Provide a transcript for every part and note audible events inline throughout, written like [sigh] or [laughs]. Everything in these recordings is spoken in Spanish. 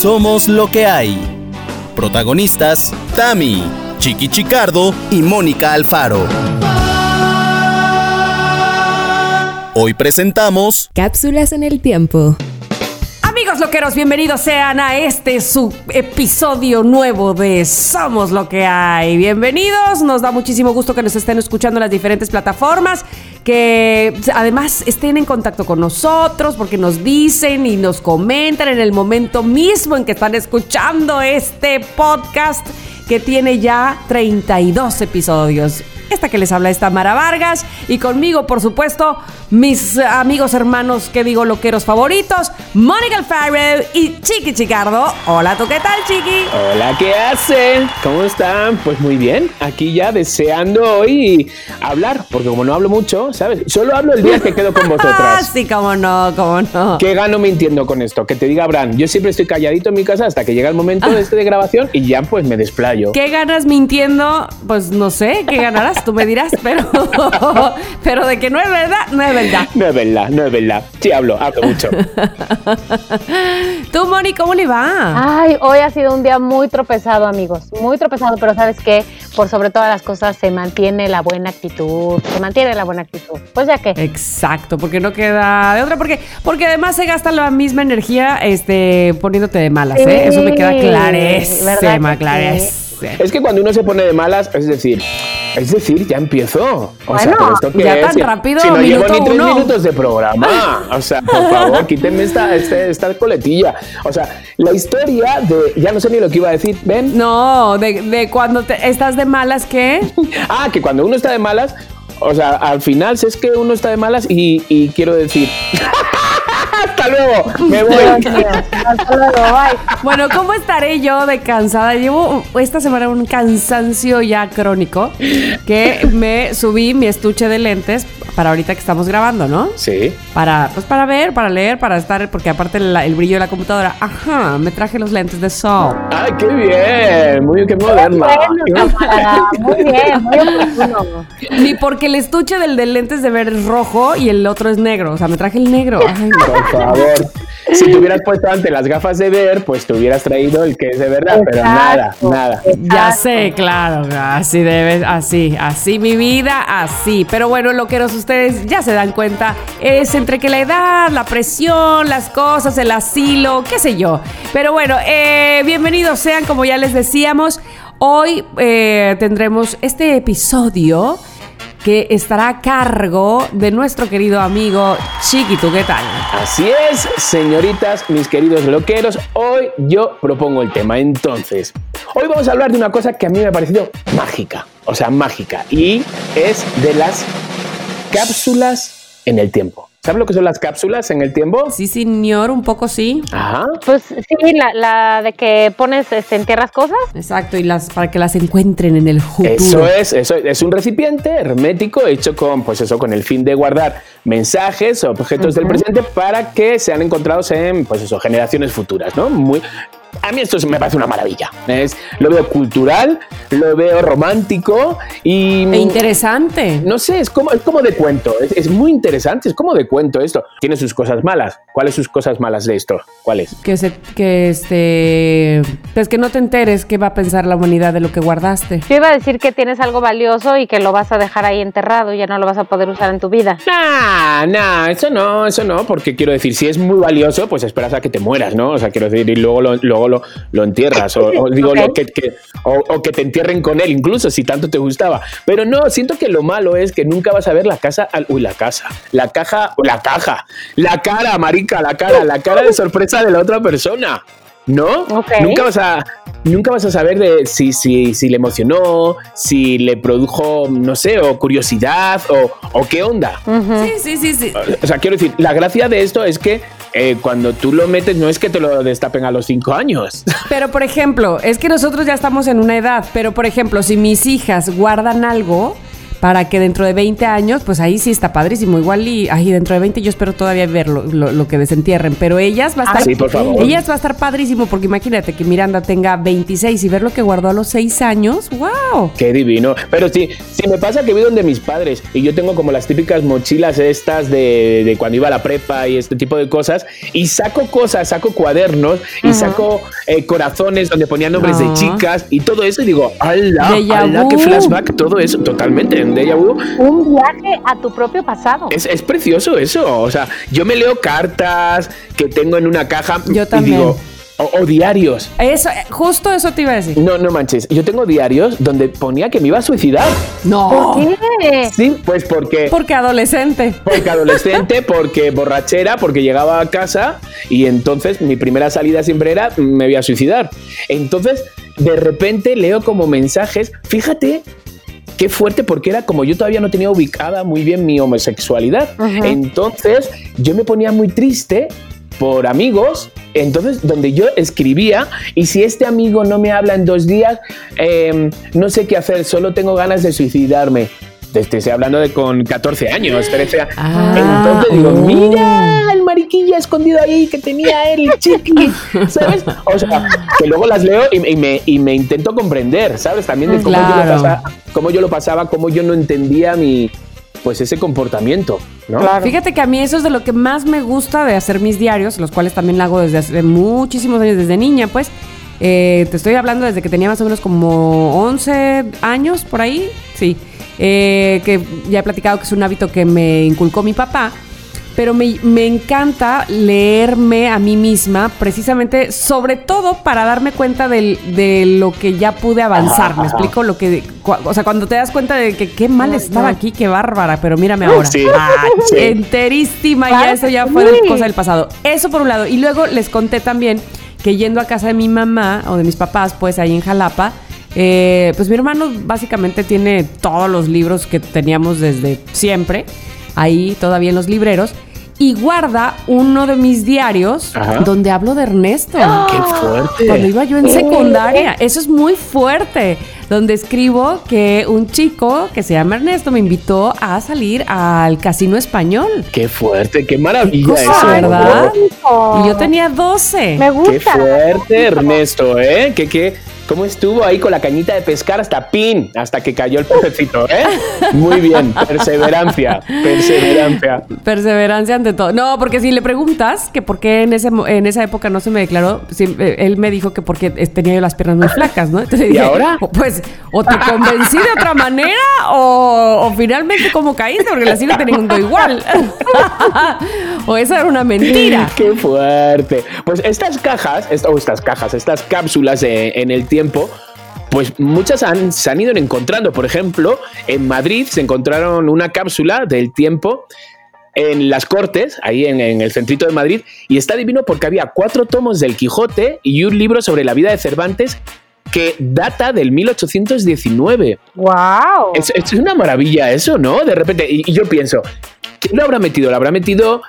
Somos lo que hay. Protagonistas, Tami, Chiqui Chicardo y Mónica Alfaro. Hoy presentamos Cápsulas en el tiempo. Loqueros, bienvenidos sean a este su episodio nuevo de Somos lo que hay. Bienvenidos, nos da muchísimo gusto que nos estén escuchando en las diferentes plataformas, que además estén en contacto con nosotros porque nos dicen y nos comentan en el momento mismo en que están escuchando este podcast que tiene ya 32 episodios. Esta que les habla es Tamara Vargas y conmigo, por supuesto, mis amigos, hermanos, que digo, loqueros favoritos, Mónica Alfaro y Chiqui Chicardo. Hola, ¿tú qué tal, Chiqui? Hola, ¿qué hacen? ¿Cómo están? Pues muy bien, aquí ya deseando hoy hablar, porque como no hablo mucho, ¿sabes? Solo hablo el día que quedo con [laughs] vosotras. Ah, sí, cómo no, cómo no. ¿Qué gano mintiendo con esto? Que te diga Bran, yo siempre estoy calladito en mi casa hasta que llega el momento de [laughs] este de grabación y ya pues me desplayo. ¿Qué ganas mintiendo? Pues no sé, ¿qué ganarás? Tú me dirás, pero, [laughs] pero de que no es verdad, no es verdad. No es verdad, no es verdad. Sí hablo, hablo mucho. [laughs] Tú, Moni, ¿cómo le va? Ay, hoy ha sido un día muy tropezado, amigos. Muy tropezado, pero ¿sabes qué? Por sobre todas las cosas se mantiene la buena actitud. Se mantiene la buena actitud. Pues ya que. Exacto, porque no queda de otra, porque, porque además se gasta la misma energía este, poniéndote de malas, ¿eh? Eso me queda Sí, clarísima, ¿verdad que clarísima. Es que cuando uno se pone de malas, es decir, es decir, ya empiezo. O sea, ¿pero esto qué ya es? tan Si- rápido, Si no llevo ni tres uno. minutos de programa. [laughs] O sea, por favor, quítenme esta, este- esta coletilla. O sea, la historia de. Ya no sé ni lo que iba a decir. ¿Ven? No, de, de cuando te- estás de malas, ¿qué? [laughs] Ah, que cuando uno está de malas. O sea, al final si es que uno está de malas y, y quiero decir. [laughs] ¡Hasta luego! Me [laughs] voy. Hasta luego, bye. Bueno, ¿cómo estaré yo de cansada? Llevo esta semana un cansancio ya crónico que me subí mi estuche de lentes para ahorita que estamos grabando, ¿no? Sí. Para, pues para ver, para leer, para estar, porque aparte el brillo de la computadora, ajá, me traje los lentes de sol. ¡Ay, qué bien! Muy qué Tamara, muy bien, muy oportuno. Ni porque el estuche del de lentes de ver es rojo y el otro es negro, o sea, me traje el negro. Ay. Por favor. Si te hubieras puesto antes las gafas de ver, pues te hubieras traído el que es de verdad, pero nada, Exacto. nada. Ya sé, claro, así debe, así, así mi vida, así. Pero bueno, loqueros, ustedes ya se dan cuenta, es entre que la edad, la presión, las cosas, el asilo, qué sé yo. Pero bueno, eh, bienvenidos sean, como ya les decíamos, hoy eh, tendremos este episodio que estará a cargo de nuestro querido amigo Chiquito, ¿qué tal? Así es, señoritas, mis queridos loqueros, hoy yo propongo el tema. Entonces, hoy vamos a hablar de una cosa que a mí me ha parecido mágica, o sea, mágica, y es de las cápsulas en el tiempo. ¿Sabes lo que son las cápsulas en el tiempo? Sí, señor, un poco sí. Ajá. Pues sí, la, la de que pones, este, entierras cosas. Exacto, y las para que las encuentren en el futuro. Eso es, eso es, es un recipiente hermético hecho con, pues eso, con el fin de guardar mensajes o objetos del presente para que sean encontrados en, pues eso, generaciones futuras, ¿no? Muy, a mí esto me parece una maravilla. Es, lo veo cultural, lo veo romántico y E interesante. no sé, es como, es como de cuento. Es, es muy interesante, es como de cuento esto. Tiene sus cosas malas. ¿Cuáles sus cosas malas de esto? ¿Cuáles? Que se, que este, pues que no te enteres qué va a pensar la humanidad de lo que guardaste. Yo iba a decir que tienes algo valioso y que lo vas a dejar ahí enterrado y ya no lo vas a poder usar en tu vida. Nah, nah, eso no, eso no, porque quiero decir, si es muy valioso, pues esperas a que te mueras, ¿no? O sea, quiero decir, y luego lo, luego lo, lo entierras, o, o [laughs] digo, lo que, que- o, o que te entierren con él, incluso si tanto te gustaba. Pero no, siento que lo malo es que nunca vas a ver la casa, al, uy, la casa, la caja, la caja, la cara, marica, la cara, la cara de sorpresa de la otra persona. ¿No? Nunca vas a. Nunca vas a saber de si, si, si le emocionó, si le produjo, no sé, o curiosidad, o, o qué onda. Sí, sí, sí, sí. O sea, quiero decir, la gracia de esto es que eh, cuando tú lo metes, no es que te lo destapen a los cinco años. [laughs] Pero por ejemplo, es que nosotros ya estamos en una edad, pero por ejemplo, si mis hijas guardan algo, para que dentro de 20 años, pues ahí sí está padrísimo. Igual y ahí dentro de 20 yo espero todavía ver lo, lo- lo que desentierren. Pero ellas va a estar. sí, por favor. Ellas va a estar padrísimo porque imagínate que Miranda tenga 26 y ver lo que guardó a los 6 años. ¡Wow! Qué divino. Pero sí, sí me pasa que voy donde mis padres y yo tengo como las típicas mochilas estas de, de cuando iba a la prepa y este tipo de cosas y saco cosas, saco cuadernos y saco eh, corazones donde ponía nombres de Ah. chicas y todo eso y digo, ¡hala! Déjà ¡hala! ¡Qué flashback! Todo eso, totalmente. Vu Un viaje a tu propio pasado. es, es precioso eso. O sea, yo me leo cartas que tengo en una caja Yo y también. digo, o- o diarios. Eso, eh, justo eso te iba a decir. No, no manches. Yo tengo diarios donde ponía que me iba a suicidar. No. ¿Por qué? Sí, pues porque Porque adolescente. Porque adolescente, porque borrachera, porque llegaba a casa y entonces mi primera salida siempre era me voy a suicidar. Entonces, de repente leo como mensajes, fíjate qué fuerte porque era como yo todavía no tenía ubicada muy bien mi homosexualidad. Entonces, yo me ponía muy triste por amigos, entonces donde yo escribía y si este amigo no me habla en dos días, eh, no sé qué hacer, solo tengo ganas de suicidarme. Te estoy hablando de con 14 años, 13 años. Ah, Entonces digo, oh. mira el mariquilla escondido ahí que tenía él, chiqui, ¿sabes? O sea, que luego las leo y, y me, y me intento comprender, ¿sabes? También de cómo, yo Claro. lo pasaba, cómo yo lo pasaba, cómo yo no entendía mi, pues ese comportamiento, ¿no? Fíjate que a mí eso es de lo que más me gusta de hacer mis diarios, los cuales también lo hago desde hace muchísimos años, desde niña, pues. Eh, te estoy hablando desde que tenía más o menos como 11 años, por ahí, sí. Eh, que ya he platicado que es un hábito que me inculcó mi papá. Pero me, me encanta leerme a mí misma, precisamente, sobre todo para darme cuenta del- de lo que ya pude avanzar. ¿Me explico? Lo que, o sea, cuando te das cuenta de que qué mal estaba aquí, qué bárbara, pero mírame ahora. Sí, sí. Enterísima, y ya eso ya fue de sí. cosa del pasado. Eso por un lado. Y luego les conté también que yendo a casa de mi mamá o de mis papás, pues ahí en Jalapa, eh, pues mi hermano básicamente tiene todos los libros que teníamos desde siempre, ahí todavía en los libreros, y guarda uno de mis diarios Ajá. donde hablo de Ernesto. ¡Qué fuerte! Cuando iba yo en secundaria, eso es muy fuerte. Donde escribo que un chico que se llama Ernesto me invitó a salir al casino español. ¡Qué fuerte! ¡Qué maravilla cosa, eso! Y yo tenía 12. Me ¡Qué gusta. fuerte, Ernesto! ¿eh? ¿Qué, qué, ¿Cómo estuvo ahí con la cañita de pescar hasta pin? Hasta que cayó el pececito, ¿eh? Muy bien, perseverancia, perseverancia. Perseverancia ante todo. No, porque si le preguntas que por qué en, ese, en esa época no se me declaró, siempre- él me dijo que porque es- tenía yo las piernas muy flacas, ¿no? Entonces ¿Y dije, ahora? Pues, o te convencí de otra manera o, o finalmente cómo caíste, porque la sigo teniendo igual. [laughs] o esa era una mentira. [laughs] ¡Qué fuerte! Pues estas cajas, o estas cajas, estas cápsulas de- en el tiempo, pues muchas han, se han ido encontrando. Por ejemplo, en Madrid se encontraron una cápsula del tiempo en las Cortes, ahí en, en el centrito de Madrid, y está divino porque había cuatro tomos del Quijote y un libro sobre la vida de Cervantes que data del 1819. Wow. Es, es una maravilla eso, ¿no? De repente, y, y yo pienso, ¿quién lo habrá metido? Lo habrá metido,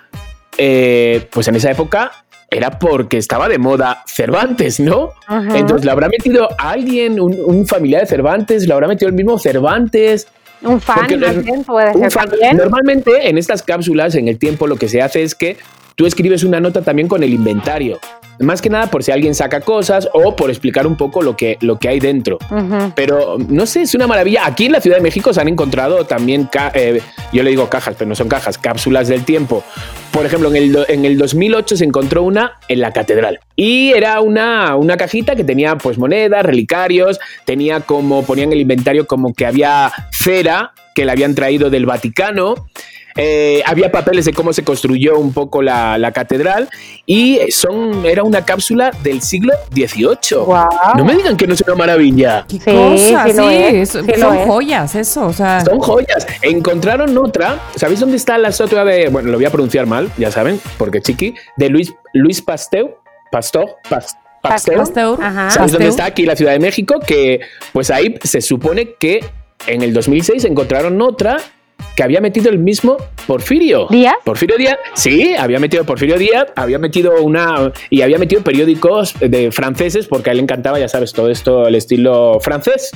eh, pues en esa época era porque estaba de moda Cervantes, ¿no? Ajá. Entonces lo habrá metido alguien, un, un familiar de Cervantes, lo habrá metido el mismo Cervantes. Un fan, más el- bien, puede un ser fan-. Normalmente en estas cápsulas, en el tiempo, lo que se hace es que tú escribes una nota también con el inventario. Más que nada por si alguien saca cosas o por explicar un poco lo que, lo que hay dentro. Pero no sé, es una maravilla. Aquí en la Ciudad de México se han encontrado también, eh, yo le digo cajas, pero no son cajas, cápsulas del tiempo. Por ejemplo, en el, en el 2008 se encontró una en la catedral. Y era una, una cajita que tenía pues monedas, relicarios, tenía como, ponían el inventario como que había cera que le habían traído del Vaticano. Eh, había papeles de cómo se construyó un poco la, la catedral y son, era una cápsula del siglo XVIII. Guau. No me digan que no es una maravilla. ¿Qué Sí, cosa? sí lo Sí, es, eso- sí lo son es. joyas, eso. O sea, Son joyas. Encontraron otra. ¿Sabéis dónde está la estatua de.? Bueno, lo voy a pronunciar mal, ya saben, porque chiqui. De Luis, Luis Pasteur. Pastor. Pas- Pasteur. Pasteur. Ajá. ¿Sabéis dónde Pasteur. está aquí la Ciudad de México? Que pues ahí se supone que en el 2006 encontraron otra que había metido el mismo Porfirio. ¿Díaz? Porfirio Díaz, sí, había metido Porfirio Díaz, había metido una y había metido periódicos de franceses porque a él le encantaba, ya sabes, todo esto, el estilo francés.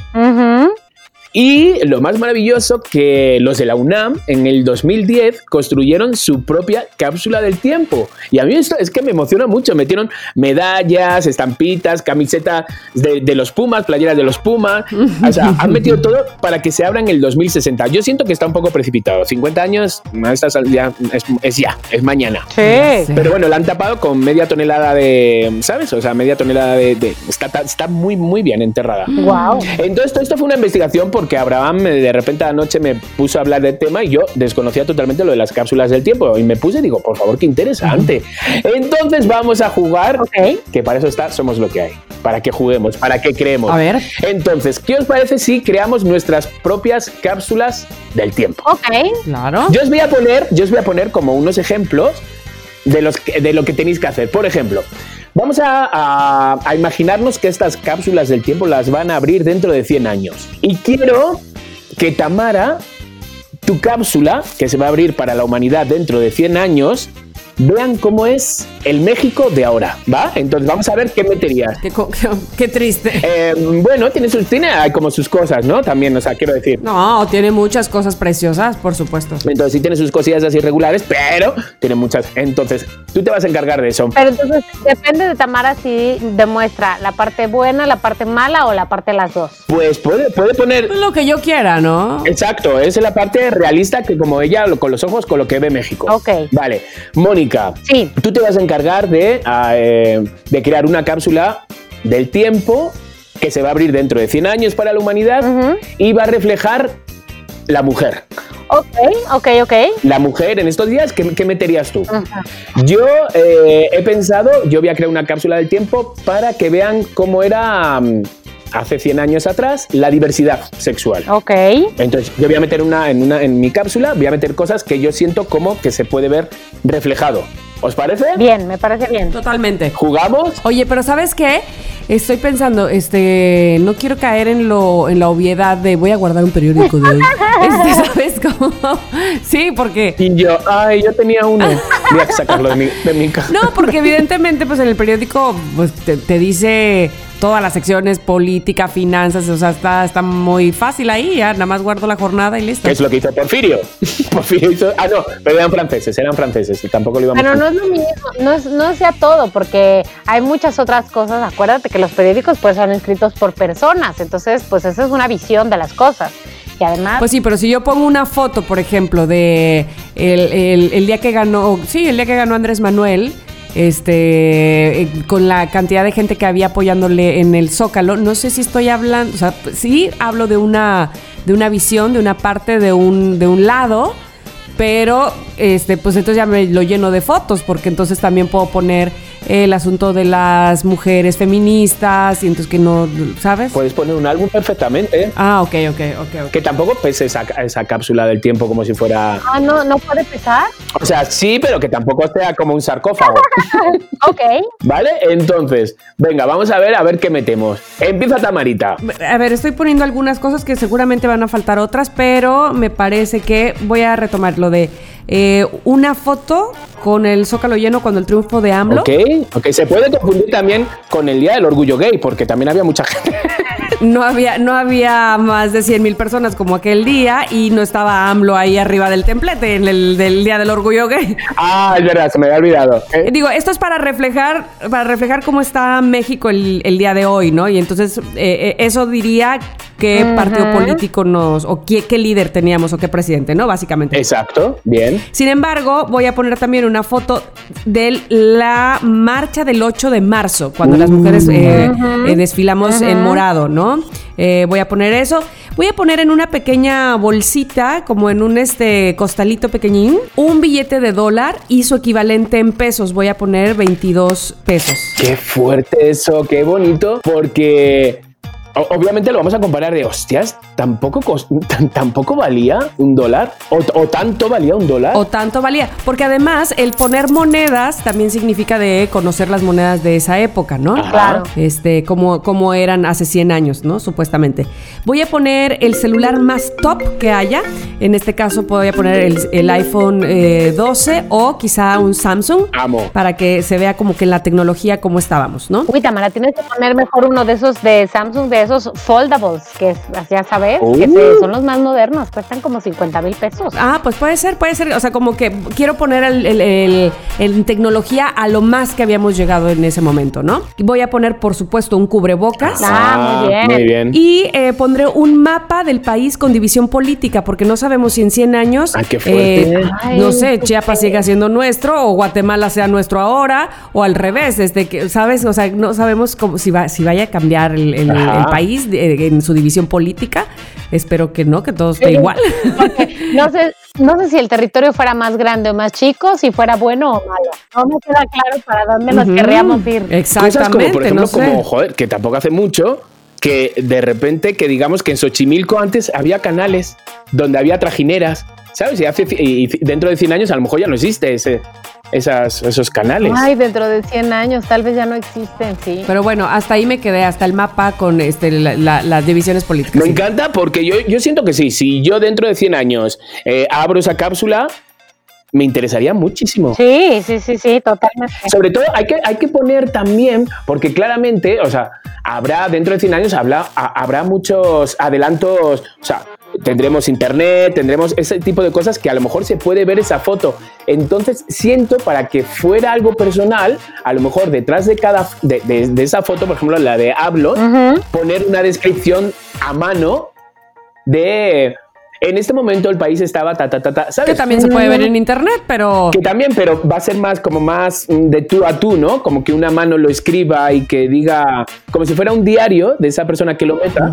Y lo más maravilloso que los de la UNAM en el 2010 construyeron su propia cápsula del tiempo. Y a mí esto es que me emociona mucho. Metieron medallas, estampitas, camiseta de, de los Pumas, playeras de los Pumas. O sea, han metido todo para que se abra en el 2060. Yo siento que está un poco precipitado. 50 años, ya es, es ya, es mañana. Sí. Pero bueno, la han tapado con media tonelada de, ¿sabes? O sea, media tonelada de... de- está, está muy, muy bien enterrada. Wow. Entonces, esto fue una investigación porque Abraham eh, de repente anoche me puso a hablar del tema y yo desconocía totalmente lo de las cápsulas del tiempo. Y me puse y digo, por favor, qué interesante. Entonces, vamos a jugar. Que para eso está, somos lo que hay. Para que juguemos, para que creemos. A ver. Entonces, ¿qué os parece si creamos nuestras propias cápsulas del tiempo? Ok. Claro. Yo os voy a poner, yo os voy a poner como unos ejemplos de, los de lo que tenéis que hacer. Por ejemplo, vamos a, imaginarnos que estas cápsulas del tiempo las van a abrir dentro de 100 años. Y quiero que Tamara, tu cápsula, que se va a abrir para la humanidad dentro de 100 años, vean cómo es el México de ahora, ¿va? Entonces vamos a ver qué meterías. Qué, co- qué- [laughs] qué triste. Eh, bueno, tiene, sus, tiene hay como sus cosas, ¿no? También, o sea, quiero decir. No, tiene muchas cosas preciosas, por supuesto. Entonces sí tiene sus cosillas así irregulares, pero tiene muchas. Entonces, tú te vas a encargar de eso. Pero entonces depende de Tamara si demuestra la parte buena, la parte mala o la parte de las dos. Pues puede, puede poner... Lo que yo quiera, ¿no? Exacto, es la parte realista que como ella, con los ojos, con lo que ve México. Ok. Vale, Mónica, Sí. tú te vas a encargar de, ah, eh, de crear una cápsula del tiempo que se va a abrir dentro de 100 años para la humanidad y va a reflejar la mujer. Ok, ok, ok. La mujer en estos días, ¿qué, qué meterías tú? Yo eh, he pensado, yo voy a crear una cápsula del tiempo para que vean cómo era mm, hace 100 años atrás la diversidad sexual. Ok. Entonces, yo voy a meter una en, una en mi cápsula, voy a meter cosas que yo siento como que se puede ver reflejado. ¿Os parece? Bien, me parece bien. Totalmente. ¿Jugamos? Oye, pero ¿sabes qué? Estoy pensando, este, no quiero caer en lo, en la obviedad de voy a guardar un periódico de hoy. [laughs] Este, ¿sabes cómo? Sí, porque Y yo, ay, yo tenía uno. Voy a sacarlo de mi, de mi ca- No, porque evidentemente, pues en el periódico pues, te, te dice todas las secciones, política, finanzas, o sea, está, está muy fácil ahí, ya nada más guardo la jornada y listo. ¿Qué es lo que hizo Porfirio? [laughs] Porfirio hizo. Ah, no, pero eran franceses, eran franceses y tampoco lo íbamos Pero no es lo mismo, no, es, no sea todo, porque hay muchas otras cosas. Acuérdate que los periódicos pues son escritos por personas, entonces pues esa es una visión de las cosas. Y además, Pues sí, pero si yo pongo una foto, por ejemplo, de el, el- el día que ganó, sí, el día que ganó Andrés Manuel, este, eh, con la cantidad de gente que había apoyándole en el Zócalo, no sé si estoy hablando, o sea, sí hablo de una, de una visión, de una parte, de un, de un lado, pero este, pues entonces ya me lo lleno de fotos, porque entonces también puedo poner el asunto de las mujeres feministas, y entonces que no, ¿sabes? Puedes poner un álbum perfectamente. ah, ok, ok, ok, ok. Que tampoco pese esa, esa cápsula del tiempo como si fuera. ah, no, no puede pesar. O sea, sí, pero que tampoco sea como un sarcófago. [laughs] Ok. ¿Vale? Entonces, venga, vamos a ver a ver qué metemos. Empieza Tamarita. A ver, estoy poniendo algunas cosas que seguramente van a faltar otras, pero me parece que voy a retomar lo de eh, una foto con el zócalo lleno cuando el triunfo de AMLO. Ok, ok. Se puede confundir también con el Día del Orgullo Gay, porque también había mucha gente. [laughs] No había, no había más de 100 mil personas como aquel día y no estaba AMLO ahí arriba del templete en el del Día del Orgullo Gay. [laughs] ah, es verdad, se me había olvidado. Eh, Digo, esto es para reflejar, para reflejar cómo está México el, el día de hoy, ¿no? Y entonces eh, eh, eso diría qué partido político nos, o qué, qué líder teníamos o qué presidente, ¿no? Básicamente. Exacto, bien. Sin embargo, voy a poner también una foto de la marcha del 8 de marzo, cuando las mujeres eh, eh, desfilamos en morado, ¿no? Eh, voy a poner eso. Voy a poner en una pequeña bolsita, como en un este costalito pequeñín, un billete de dólar y su equivalente en pesos. Voy a poner 22 pesos. Qué fuerte eso, qué bonito, porque obviamente lo vamos a comparar de hostias, tampoco, tampoco valía un dólar o, o tanto valía un dólar. O tanto valía. Porque además, el poner monedas también significa de conocer las monedas de esa época, ¿no? Ajá. Claro. este, como, como eran hace 100 años, ¿no? Supuestamente. Voy a poner el celular más top que haya. En este caso voy a poner el, el iPhone eh, 12 o quizá un Samsung. Amo. Para que se vea como que en la tecnología cómo estábamos, ¿no? Uy, Tamara, tienes que poner mejor uno de esos de Samsung, de esos foldables, que ya sabes, que Uh. se- son los más modernos, cuestan como 50 mil pesos. Ah, pues puede ser, puede ser. O sea, como que quiero poner el, el- el- en tecnología a lo más que habíamos llegado en ese momento, ¿no? Voy a poner, por supuesto, un cubrebocas. Ah, muy bien. Muy bien. Y eh, pondré un mapa del país con división política, porque no sabemos si en 100 años, Ay, qué fuerte. eh, Ay, no sé, Chiapas siga siendo nuestro o Guatemala sea nuestro ahora, o al revés, desde que, ¿sabes? O sea, no sabemos cómo, si, va, si vaya a cambiar el, el- el país de- en su división política. Espero que no, que todo esté igual. Porque [laughs] no sé, no sé si el territorio fuera más grande o más chico, si fuera bueno o malo. No me queda claro para dónde nos Ujú. querríamos ir. Exactamente, Cosas como, por ejemplo, no sé. como, joder, que tampoco hace mucho, que de repente, que digamos que en Xochimilco antes había canales donde había trajineras, ¿sabes? Y, hace, y dentro de 100 años a lo mejor ya no existe ese, esas, esos canales. Ay, dentro de 100 años tal vez ya no existen, sí. Pero bueno, hasta ahí me quedé, hasta el mapa con este, la- la- las divisiones políticas. Me Sí. encanta porque yo, yo siento que sí, si yo dentro de 100 años eh, abro esa cápsula, me interesaría muchísimo. Sí, sí, sí, sí, totalmente. Sobre todo hay que, hay que poner también, porque claramente, o sea, habrá dentro de 100 años habrá, ha- habrá muchos adelantos, o sea, tendremos internet, tendremos ese tipo de cosas que a lo mejor se puede ver esa foto. Entonces siento para que fuera algo personal, a lo mejor detrás de cada de, de- de esa foto, por ejemplo la de hablo, poner una descripción a mano de en este momento el país estaba ta ta ta ta, ¿sabes? Que también se puede ver en internet, pero... Que también, pero va a ser más como más mm, de tú a tú, ¿no? Como que una mano lo escriba y que diga, como si fuera un diario de esa persona que lo meta.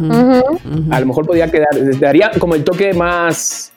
A lo mejor podría quedar, daría como el toque más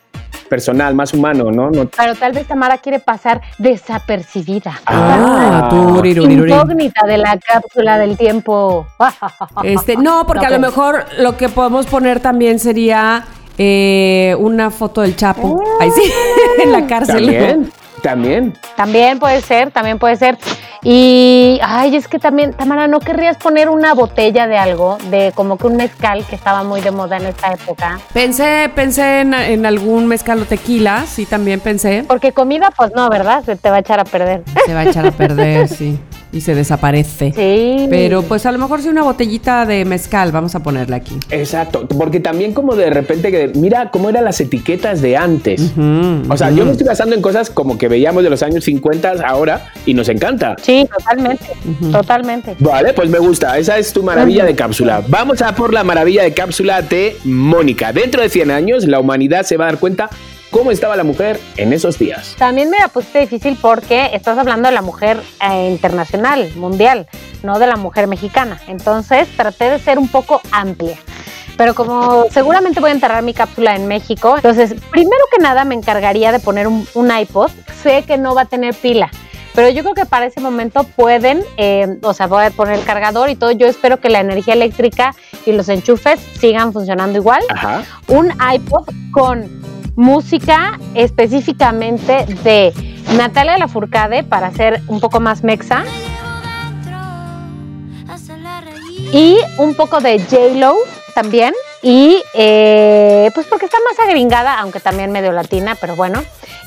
personal, más humano, ¿no? No- Pero tal vez Tamara quiere pasar desapercibida. Ah, Ah. Incógnita de la cápsula del tiempo. [laughs] Este, no, porque No, a lo mejor lo que podemos poner también sería eh, una foto del Chapo. Ahí sí, [laughs] en la cárcel. También, también. También puede ser, también puede ser. Y, ay, es que también, Tamara, ¿no querrías poner una botella de algo? De como que un mezcal que estaba muy de moda en esta época. Pensé, pensé en, en algún mezcal o tequila, sí, también pensé. Porque comida, pues no, ¿verdad? Se te va a echar a perder. Se va a echar a perder, sí. Y se desaparece. Sí. Pero pues a lo mejor sí una botellita de mezcal, vamos a ponerla aquí. Exacto, porque también como de repente que mira cómo eran las etiquetas de antes. O sea, yo me estoy basando en cosas como que veíamos de los años 50 ahora y nos encanta. Sí, totalmente, totalmente. Vale, pues me gusta. Esa es tu maravilla de cápsula. Vamos a por la maravilla de cápsula de Mónica. Dentro de 100 años, la humanidad se va a dar cuenta cómo estaba la mujer en esos días. También me la pusiste difícil porque estás hablando de la mujer eh, internacional, mundial, no de la mujer mexicana. Entonces traté de ser un poco amplia. Pero como seguramente voy a enterrar mi cápsula en México, entonces primero que nada me encargaría de poner un, un iPod. Sé que no va a tener pila, pero yo creo que para ese momento pueden, eh, o sea, voy a poner el cargador y todo. Yo espero que la energía eléctrica y los enchufes sigan funcionando igual Ajá. un iPod con música específicamente de Natalia Lafourcade para hacer un poco más mexa y un poco de J-Lo también y eh, pues porque está más agringada, aunque también medio latina, pero bueno.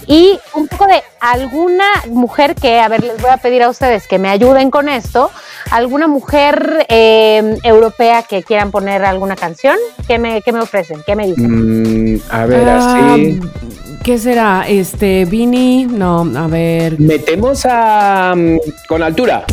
Y un poco de alguna mujer que, a ver, les voy a pedir a ustedes que me ayuden con esto. ¿Alguna mujer eh, europea que quieran poner alguna canción? ¿Qué me, qué me ofrecen? ¿Qué me dicen? Mm, a ver, Ah, así. ¿Qué será? Este, Vini, no, a ver. Metemos a. mm, con altura.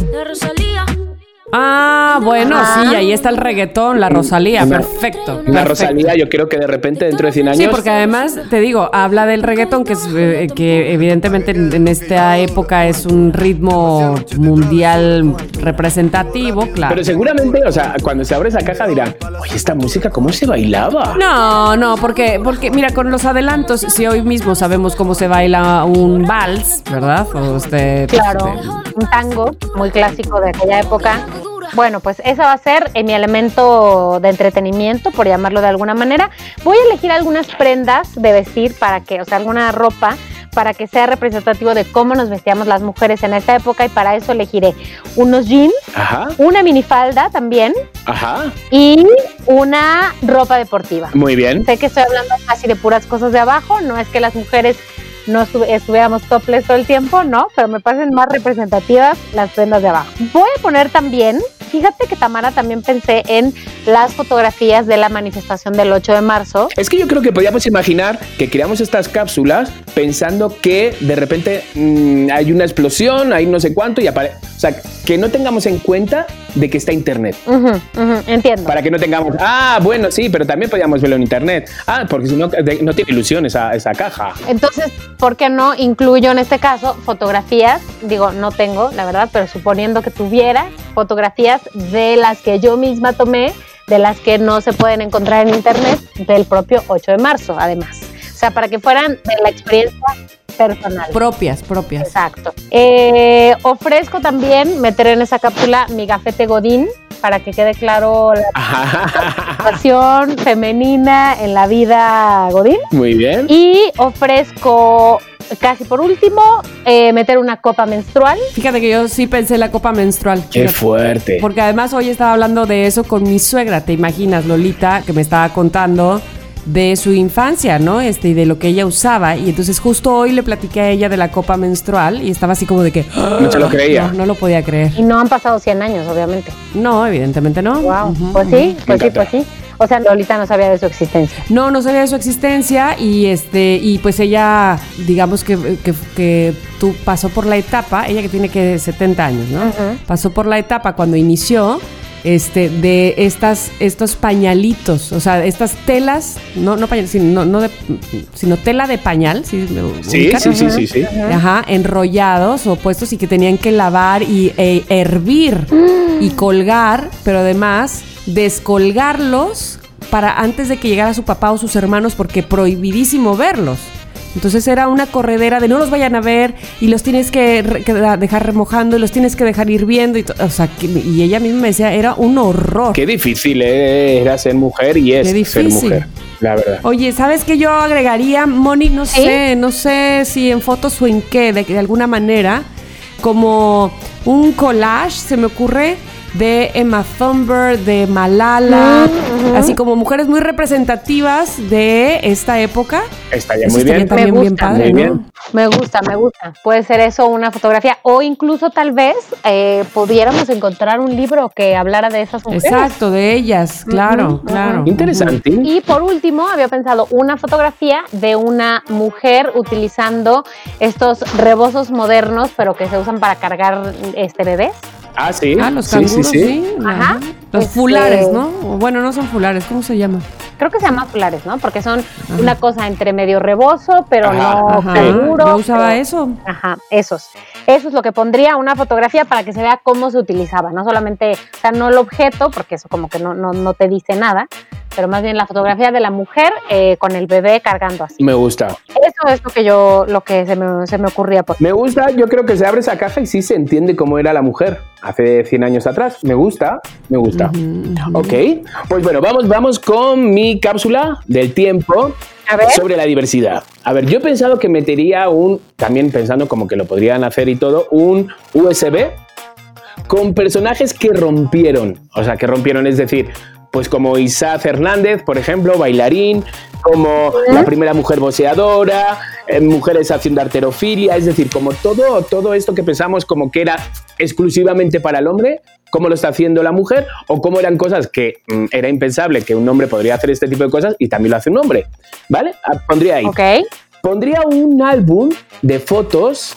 Ah, bueno, sí, ahí está el reggaetón, la Rosalía, Una- perfecto. Una perfecto. Rosalía, yo creo que de repente dentro de 100 años. Sí, porque además, te digo, habla del reggaetón, que, es, eh, que evidentemente en, en esta época es un ritmo mundial representativo, claro. Pero seguramente, o sea, cuando se abre esa caja dirán, oye, esta música, ¿cómo se bailaba? No, no, porque, porque mira, con los adelantos, si hoy mismo sabemos cómo se baila un vals, ¿verdad? O este, Claro, este, un tango muy clásico de aquella época. Bueno, pues esa va a ser eh, mi elemento de entretenimiento, por llamarlo de alguna manera. Voy a elegir algunas prendas de vestir para que, o sea, alguna ropa para que sea representativo de cómo nos vestíamos las mujeres en esta época y para eso elegiré unos jeans, Ajá, una minifalda también ajá. y una ropa deportiva. Muy bien. Sé que estoy hablando casi de puras cosas de abajo, no es que las mujeres no estu- estuviéramos topless todo el tiempo, no, pero me parecen más representativas las prendas de abajo. Voy a poner también, fíjate que Tamara también pensé en las fotografías de la manifestación del 8 de marzo. Es que yo creo que podíamos imaginar que creamos estas cápsulas pensando que de repente mmm, hay una explosión, hay no sé cuánto y aparece. O sea, que no tengamos en cuenta de que está internet. Uh -huh, uh -huh, entiendo. Para que no tengamos, ah, bueno, sí, pero también podíamos verlo en internet. Ah, porque si no, no tiene ilusión esa, esa caja. Entonces, ¿por qué no incluyo en este caso fotografías? Digo, no tengo, la verdad, pero suponiendo que tuviera fotografías de las que yo misma tomé, de las que no se pueden encontrar en internet, del propio 8 de marzo, además. O sea, para que fueran de la experiencia personal. Propias, propias. Exacto. Eh, ofrezco también meter en esa cápsula mi gafete Godín para que quede claro la situación femenina en la vida Godín. Muy bien. Y ofrezco casi por último, eh, meter una copa menstrual. Fíjate que yo sí pensé en la copa menstrual. Qué Fíjate. fuerte. Porque además hoy estaba hablando de eso con mi suegra, te imaginas, Lolita, que me estaba contando de su infancia, ¿no? Este, y de lo que ella usaba. Y entonces justo hoy le platiqué a ella de la copa menstrual y estaba así como de que... [gasps] No se lo creía. No, no lo podía creer. Y no han pasado 100 años, obviamente. No, evidentemente no. Wow. Ujú, pues ujú. sí, pues sí, pues sí. O sea, Lolita no sabía de su existencia. No, no sabía de su existencia y este y pues ella, digamos que, que, que tú pasó por la etapa, ella que tiene que 70 años, ¿no? Pasó por la etapa cuando inició este de estas estos pañalitos, o sea, estas telas, no no pañal, sino, no, de- sino tela de pañal, ¿sí? Sí, sí, sí, sí, sí. Ajá, enrollados o puestos y que tenían que lavar y e- hervir y colgar, pero además descolgarlos para antes de que llegara su papá o sus hermanos porque prohibidísimo verlos. Entonces era una corredera de no los vayan a ver y los tienes que, re- que dejar remojando y los tienes que dejar hirviendo y, o sea, que- y ella misma me decía, era un horror. Qué difícil era ser mujer y es Qué ser difícil. mujer, la verdad. Oye, ¿sabes qué yo agregaría, Moni? No sé, no sé si en fotos o en qué, de, de alguna manera, como un collage, se me ocurre, de Emma Thunberg, de Malala, así como mujeres muy representativas de esta época. Estaría muy bien. también Me bien gusta. padre, Muy ¿no? bien. Me gusta, me gusta. Puede ser eso una fotografía o incluso tal vez eh, pudiéramos encontrar un libro que hablara de esas mujeres. Exacto, de ellas, claro, claro. Interesante. Y por último, había pensado una fotografía de una mujer utilizando estos rebozos modernos, pero que se usan para cargar este bebés. Ah, sí. Ah, los Sí, canguros, sí. sí, sí. Ajá. Los Este- fulares, ¿no? Bueno, no son fulares, ¿cómo se llama? Creo que se llaman fulares, ¿no? Porque son una cosa entre medio rebozo, pero Ajá, no Ajá, canguro. yo usaba pero- eso. Ajá, esos. Eso es lo que pondría una fotografía para que se vea cómo se utilizaba. No solamente, o sea, no el objeto, porque eso como que no, no, no te dice nada, pero más bien la fotografía de la mujer eh, con el bebé cargando así. Me gusta. Eso es lo que yo, lo que se me, se me ocurría por Me gusta, yo creo que se abre esa caja y sí se entiende cómo era la mujer hace 100 años atrás. Me gusta, me gusta. Ok, pues bueno, vamos, vamos con mi cápsula del tiempo A ver. sobre la diversidad. A ver, yo he pensado que metería un, también pensando como que lo podrían hacer y todo, un USB con personajes que rompieron. O sea, que rompieron, es decir, pues como Isa Fernández, por ejemplo, bailarín, como la primera mujer boxeadora, eh, mujeres haciendo arterofilia, es decir, como todo, todo esto que pensamos como que era exclusivamente para el hombre, cómo lo está haciendo la mujer, o cómo eran cosas que mm, era impensable que un hombre podría hacer este tipo de cosas y también lo hace un hombre. ¿Vale? Ah, Pondría ahí Ok. pondría un álbum de fotos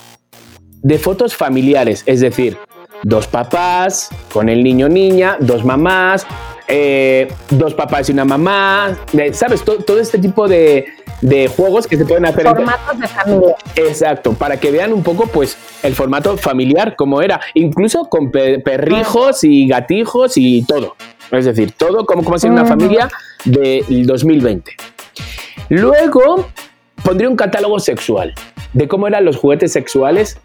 de fotos familiares, es decir, dos papás con el niño niña, dos mamás, eh, dos papás y una mamá, de- ¿sabes? To- todo este tipo de, de juegos que se pueden hacer. Formatos de familia. Exacto, para que vean un poco pues el formato familiar como era, incluso con pe- perrijos y gatijos y todo. Es decir, todo como, como si una familia del 2020. Luego pondría un catálogo sexual de cómo eran los juguetes sexuales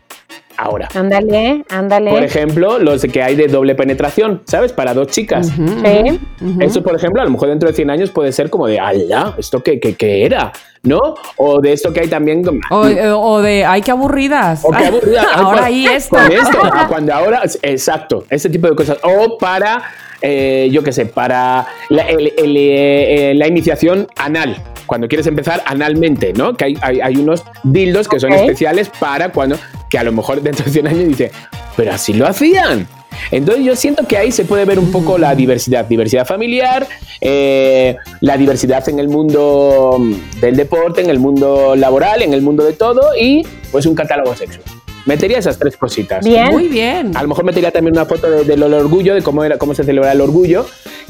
ahora. Ándale, ándale. Por ejemplo, los que hay de doble penetración, ¿sabes? Para dos chicas. Sí. Eso, por ejemplo, a lo mejor dentro de 100 años puede ser como de, ¡ala! ¿Esto qué, qué, qué era? ¿No? O de esto que hay también... O, eh, o de, ay, qué aburridas. O qué aburrida. [laughs] Ay, Ahora ahí esto. Con esto, [laughs] cuando ahora, exacto, ese tipo de cosas. O para, eh, yo qué sé, para la, el- el, eh, eh, la iniciación anal. Cuando quieres empezar analmente, ¿no? Que hay, hay, hay unos dildos que son especiales para cuando, que a lo mejor dentro de 100 años dice, pero así lo hacían. Entonces yo siento que ahí se puede ver un poco la diversidad, diversidad familiar, eh, la diversidad en el mundo del deporte, en el mundo laboral, en el mundo de todo y pues un catálogo sexual. Metería esas tres cositas. Bien. Muy bien. A lo mejor metería también una foto de- del orgullo, de cómo, era, cómo se celebra el orgullo.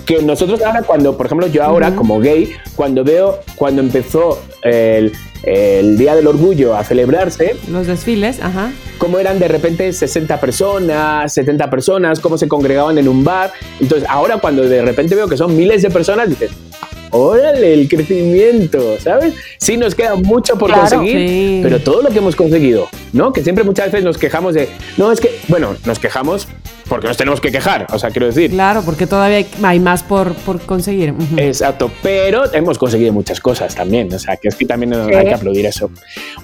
Que nosotros ahora, cuando, por ejemplo, yo ahora como gay, cuando veo, cuando empezó el, el Día del Orgullo a celebrarse, Los desfiles, ajá. cómo eran de repente 60 personas, 70 personas, cómo se congregaban en un bar. Entonces, ahora cuando de repente veo que son miles de personas, dices, órale, el crecimiento, ¿sabes? Sí, nos queda mucho por Claro. conseguir, Sí. pero todo lo que hemos conseguido, ¿no? Que siempre muchas veces nos quejamos de, no, es que, bueno, nos quejamos porque nos tenemos que quejar, o sea, quiero decir. Claro, porque todavía hay, más por, por conseguir. Exacto, pero hemos conseguido muchas cosas también, o sea, que es que también Sí. hay que aplaudir eso.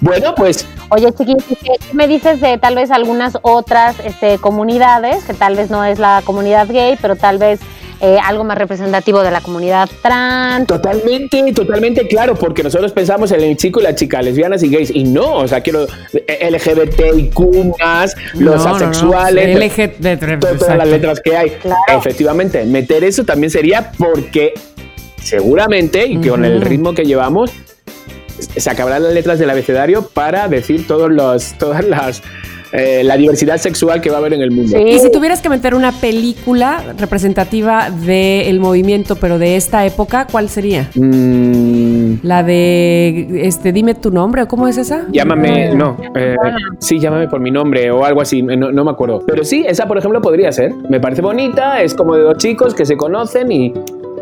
Bueno, pues Oye, chiquis, ¿y ¿qué me dices de tal vez algunas otras este, comunidades, que tal vez no es la comunidad gay, pero tal vez eh, algo más representativo de la comunidad trans? Totalmente, totalmente claro, porque nosotros pensamos en el chico y la chica, lesbianas y gays, y no, o sea, quiero LGBTIQ, más, los No, no, no. asexuales, LG to- todas las letras que hay. Claro. Efectivamente, meter eso también sería porque seguramente, y con el ritmo que llevamos, se acabarán las letras del abecedario para decir todos los, todas las eh, la diversidad sexual que va a haber en el mundo. Sí. Y si tuvieras que meter una película representativa del movimiento, pero de esta época, ¿cuál sería? Mm, La de, este, dime tu nombre, ¿o cómo es esa? Llámame, no, eh, sí, llámame por mi nombre o algo así, no, no me acuerdo. Pero sí, esa por ejemplo podría ser. Me parece bonita, es como de dos chicos que se conocen y,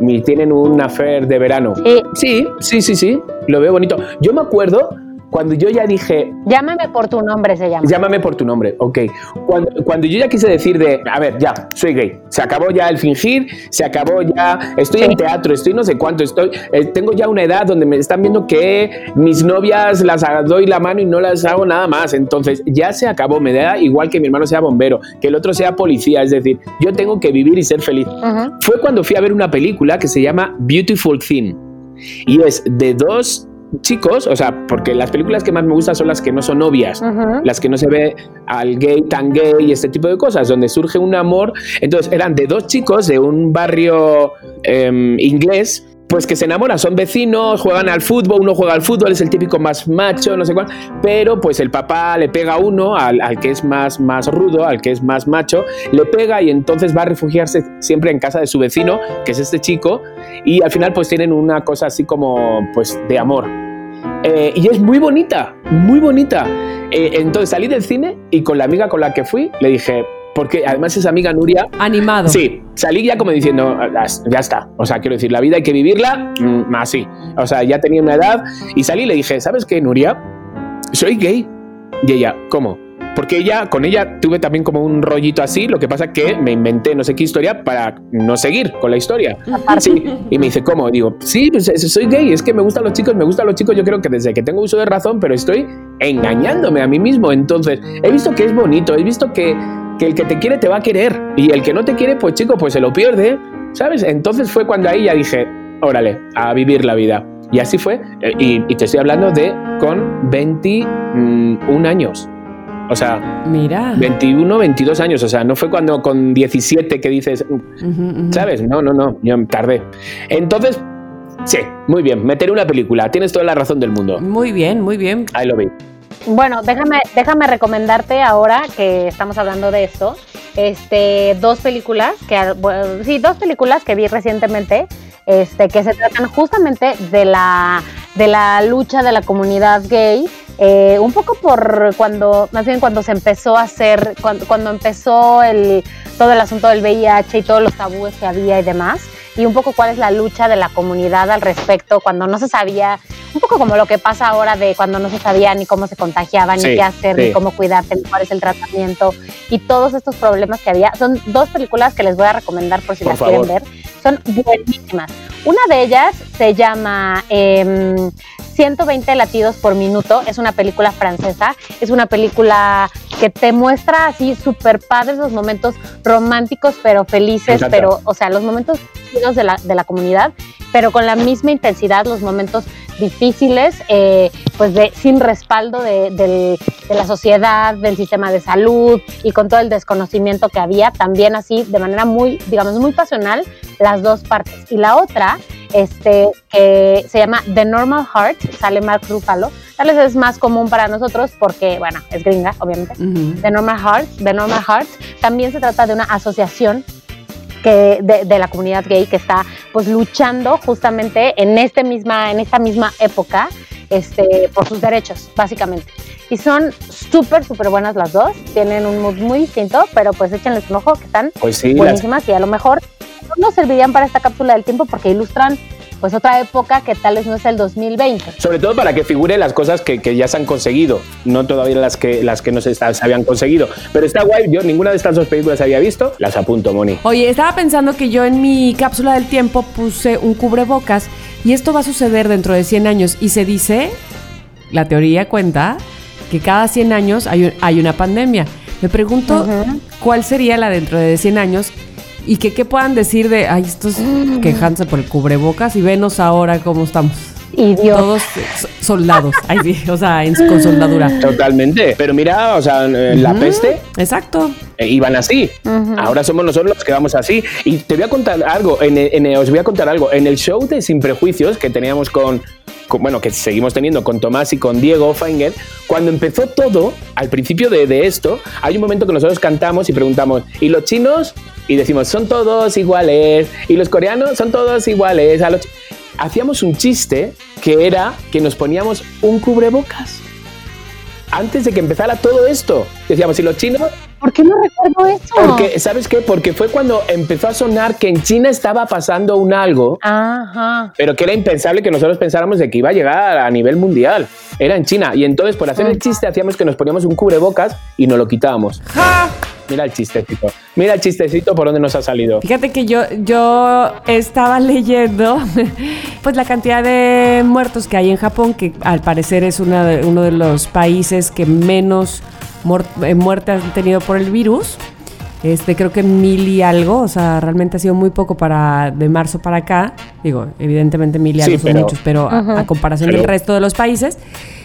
y tienen un affair de verano. Sí. Sí, sí, sí, sí, lo veo bonito. Yo me acuerdo cuando yo ya dije, Llámame por tu nombre, se llama. llámame por tu nombre, ok. Cuando, cuando yo ya quise decir de, a ver, ya, soy gay, se acabó ya el fingir, se acabó ya, estoy en teatro, estoy no sé cuánto, estoy, eh, tengo ya una edad donde me están viendo que mis novias las doy la mano y no las hago nada más, entonces ya se acabó, me da igual que mi hermano sea bombero, que el otro sea policía, es decir, yo tengo que vivir y ser feliz. Ujú. Fue cuando fui a ver una película que se llama Beautiful Thing y es de dos chicos, o sea, porque las películas que más me gustan son las que no son Ujú. las que no se ve al gay tan gay y este tipo de cosas, donde surge un amor. Entonces eran de dos chicos de un barrio em, inglés. Pues que se enamoran, son vecinos, juegan al fútbol, uno juega al fútbol, es el típico más macho, no sé cuál, pero pues el papá le pega a uno, al, que es más, más rudo, al que es más macho, le pega y entonces va a refugiarse siempre en casa de su vecino, que es este chico, y al final pues tienen una cosa así como pues de amor. Eh, y es muy bonita, muy bonita. Eh, entonces salí del cine y con la amiga con la que fui le dije, porque además esa amiga Nuria, Animado. sí, salí ya como diciendo, "Ah, ya está. O sea, quiero decir, la vida hay que vivirla mm, así. O sea, ya tenía una edad y salí y le dije, ¿sabes qué, Nuria? Soy gay. Y ella, ¿cómo? Porque ella, con ella tuve también como un rollito así, lo que pasa que me inventé no sé qué historia para no seguir con la historia. Sí, y me dice, ¿cómo? Digo, sí, pues es- soy gay, es que me gustan los chicos, me gustan los chicos, yo creo que desde que tengo uso de razón, pero estoy engañándome a mí mismo. Entonces, he visto que es bonito, he visto que, que el que te quiere te va a querer y el que no te quiere, pues chico, pues se lo pierde, ¿sabes? Entonces fue cuando ahí ya dije, órale, a vivir la vida. Y así fue, eh, y, y te estoy hablando de con 21 años. O sea, Mira. 21, 22 años, o sea, no fue cuando con 17 que dices, ujú. ¿Sabes? No, no, no, yo tardé. Entonces, sí, muy bien, meter una película, tienes toda la razón del mundo. Muy bien, muy bien. Ahí lo vi. Bueno, déjame, déjame recomendarte ahora que estamos hablando de esto, este, dos películas que, bueno, sí, dos películas que vi recientemente, este, que se tratan justamente de la, de la lucha de la comunidad gay, eh, un poco por cuando, más bien cuando se empezó a hacer, cuando, cuando empezó el, todo el asunto del VIH y todos los tabúes que había y demás, y un poco cuál es la lucha de la comunidad al respecto, cuando no se sabía, un poco como lo que pasa ahora de cuando no se sabía ni cómo se contagiaba, ni qué hacer, sí. ni cómo cuidarte, ni cuál es el tratamiento, y todos estos problemas que había. Son dos películas que les voy a recomendar por si Por las favor. quieren ver. Son buenísimas. Una de ellas se llama em, 120 latidos por minuto. Es una película francesa. Es una película que te muestra así súper padres los momentos románticos, pero felices, pero, o sea, los momentos de la, de la comunidad, pero con la misma intensidad los momentos difíciles, eh, pues de, sin respaldo de, de, la sociedad, del sistema de salud y con todo el desconocimiento que había, también así de manera muy, digamos, muy pasional, las dos partes. Y la otra, este, que se llama The Normal Heart, sale Mark Ruffalo, tal vez es más común para nosotros porque, bueno, es gringa, obviamente. The Normal Heart, The Normal Heart, también se trata de una asociación que de, la comunidad gay que está pues luchando justamente en, este misma, en esta misma época este, por sus derechos, básicamente. Y son súper, súper buenas las dos. Tienen un mood muy distinto, pero pues échenles un ojo que están pues buenísimas y a lo mejor no servirían para esta cápsula del tiempo porque ilustran pues otra época que tal vez no es el 2020. Sobre todo para que figure las cosas que, ya se han conseguido, no todavía las que, las que no se, se, habían conseguido. Pero está guay, yo ninguna de estas dos películas había visto, las apunto, Moni. Oye, estaba pensando que yo en mi cápsula del tiempo puse un cubrebocas y esto va a suceder dentro de 100 años y se dice, la teoría cuenta, que cada 100 años hay, hay una pandemia. Me pregunto cuál sería la dentro de 100 años y que qué puedan decir de, ay, estos mm. quejándose por el cubrebocas y venos ahora cómo estamos. Idiota. Todos soldados, ay, sí, o sea, con soldadura. Totalmente. Pero mira, o sea, la peste. Exacto. Eh, iban así. Ahora somos nosotros los que vamos así. Y te voy a contar algo, en, os voy a contar algo. En el show de Sin Prejuicios que teníamos con, bueno, que seguimos teniendo con Tomás y con Diego Feinger, cuando empezó todo, al principio de, esto, hay un momento que nosotros cantamos y preguntamos, ¿y los chinos? y decimos, son todos iguales, y los coreanos son todos iguales. A los... Hacíamos un chiste que era que nos poníamos un cubrebocas. Antes de que empezara todo esto, decíamos, ¿y los chinos? ¿Por qué no recuerdo eso? Porque, ¿sabes qué? Porque fue cuando empezó a sonar que en China estaba pasando un algo, Ajá. pero que era impensable que nosotros pensáramos de que iba a llegar a nivel mundial. Era en China. Y entonces, por hacer el chiste, hacíamos que nos poníamos un cubrebocas y nos lo quitábamos. ¡Ja! Mira el chistecito. Mira el chistecito por dónde nos ha salido. Fíjate que yo, yo estaba [laughs] leyendo pues la cantidad de muertos que hay en Japón, que al parecer es una de, uno de los países que menos eh, muertes han tenido por el virus. Este, creo que mil y algo, o sea, realmente ha sido muy poco para de marzo para acá. Digo, evidentemente mil y algo son muchos, pero a, comparación del resto de los países.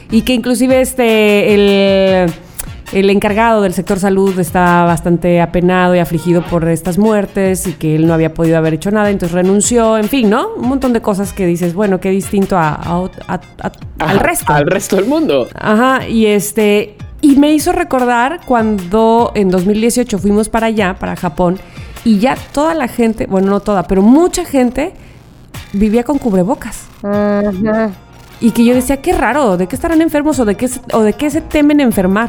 Y que inclusive este, el el encargado del sector salud está bastante apenado y afligido por estas muertes y que él no había podido haber hecho nada, entonces renunció, en fin, ¿no? Un montón de cosas que dices, bueno, qué distinto al resto. Al resto del mundo. Ajá, y este, y me hizo recordar cuando en 2018 fuimos para allá, para Japón, y ya toda la gente, bueno, no toda, pero mucha gente vivía con cubrebocas. Ajá y que yo decía, qué raro, ¿de qué estarán enfermos o de qué, o de qué se temen enfermar?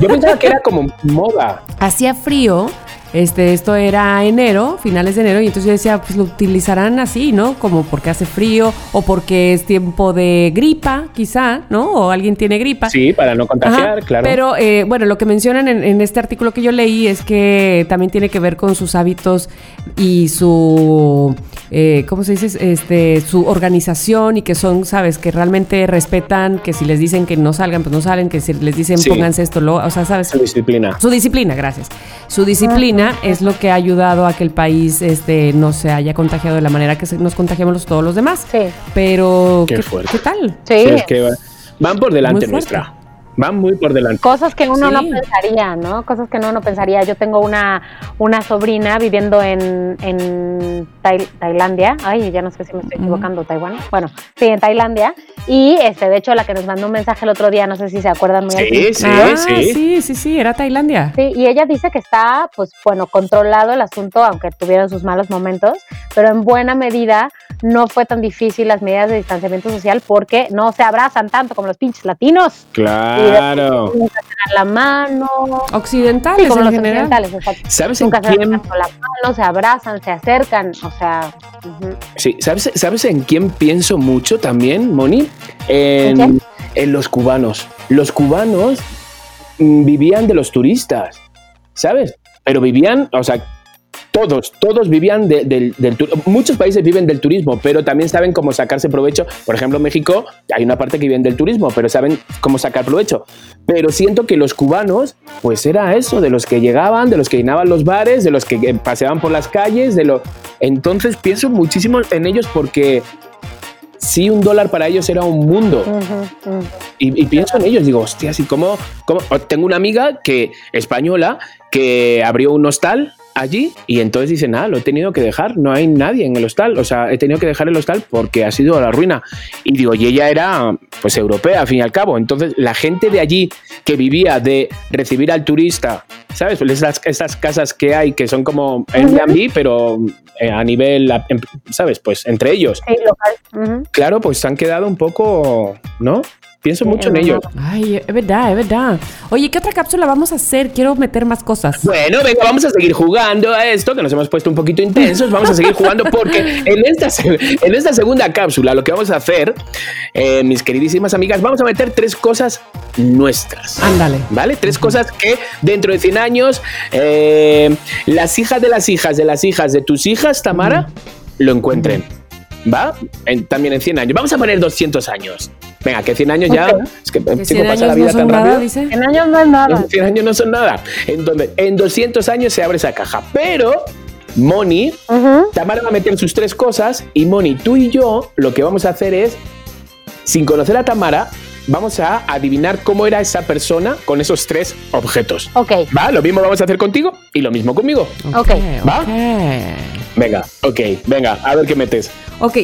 Yo pensaba que era [laughs] como moda. Hacía frío este, esto era enero, finales de enero, y entonces yo decía, pues lo utilizarán así, ¿no? Como porque hace frío o porque es tiempo de gripa, quizá, ¿no? O alguien tiene gripa. Sí, para no contagiar, claro. Pero eh, bueno, lo que mencionan en, este artículo que yo leí es que también tiene que ver con sus hábitos y su, eh, ¿cómo se dice? Este, su organización y que son, ¿sabes? Que realmente respetan, que si les dicen que no salgan, pues no salen, que si les dicen pónganse esto, lo, o sea, ¿sabes? Su disciplina. Su disciplina, gracias. Su disciplina es lo que ha ayudado a que el país este, no se haya contagiado de la manera que nos contagiamos todos los demás. Sí. Pero, ¿qué, ¿qué, tal? Sí. es que van por delante nuestra. Van muy por delante. Cosas que uno no pensaría, ¿no? Cosas que uno no pensaría. Yo tengo una, una sobrina viviendo en, en Tailandia. Ay, ya no sé si me estoy equivocando, Taiwán. Bueno, sí, en Tailandia. Y este, de hecho, la que nos mandó un mensaje el otro día, no sé si se acuerdan muy sí, Sí, ah, sí, sí. Sí, sí, era Tailandia. Sí, y ella dice que está, pues, bueno, controlado el asunto, aunque tuvieron sus malos momentos, pero en buena medida no fue tan difícil las medidas de distanciamiento social porque no se abrazan tanto como los pinches latinos. Claro. la mano. Occidentales, como en los general. occidentales, ¿Sabes en quién? la mano, se abrazan, se acercan, o sea. Sí, ¿sabes, ¿sabes en quién pienso mucho también, Moni? En, en los cubanos. Los cubanos mm, vivían de los turistas, ¿sabes? Pero vivían, o sea, todos, todos vivían del, turismo. Muchos países viven del turismo, pero también saben cómo sacarse provecho. Por ejemplo, México hay una parte que viven del turismo, pero saben cómo sacar provecho. Pero siento que los cubanos, pues era eso, de los que llegaban, de los que llenaban los bares, de los que eh, paseaban por las calles, de lo. Entonces pienso muchísimo en ellos porque sí un dólar para ellos era un mundo. Y pienso en ellos, digo, hostia, así como, como tengo una amiga que española que abrió un hostal allí y entonces dice, nada, lo he tenido que dejar, no hay nadie en el hostal, o sea, he tenido que dejar el hostal porque ha sido a la ruina. Y digo, y ella era pues europea, al fin y al cabo, entonces la gente de allí que vivía de recibir al turista, ¿sabes? Pues Esas, esas casas que hay que son como Airbnb, pero eh, a nivel, ¿sabes? Pues entre ellos. Sí, local. Claro, pues se han quedado un poco, ¿no? Pienso mucho en es ellos. Ay, es verdad, es verdad. Oye, ¿qué otra cápsula vamos a hacer? Quiero meter más cosas. Bueno, venga, vamos a seguir jugando a esto, que nos hemos puesto un poquito intensos. Vamos a seguir jugando porque en esta, en esta segunda cápsula lo que vamos a hacer, eh, mis queridísimas amigas, vamos a meter tres cosas nuestras. Ándale. ¿Vale? Tres cosas que dentro de 100 años eh, las hijas de las hijas de las hijas de tus hijas, Tamara, lo encuentren. ¿Va? En- también en 100 años. Vamos a poner 200 años. Venga, que 100 años ya... Ok. Es que Que 100 pasa la vida no son tan nada, rápido. dice. En años no es nada. En 100 años no son nada. Entonces, en 200 años se abre esa caja. Pero, Moni, Ujú. Tamara va a meter sus tres cosas y Moni, tú y yo lo que vamos a hacer es, sin conocer a Tamara, vamos a adivinar cómo era esa persona con esos tres objetos. Ok, ¿Va? Lo mismo vamos a hacer contigo y lo mismo conmigo. Ok. ¿Va? ok. Venga, ok, venga, a ver qué metes. Ok,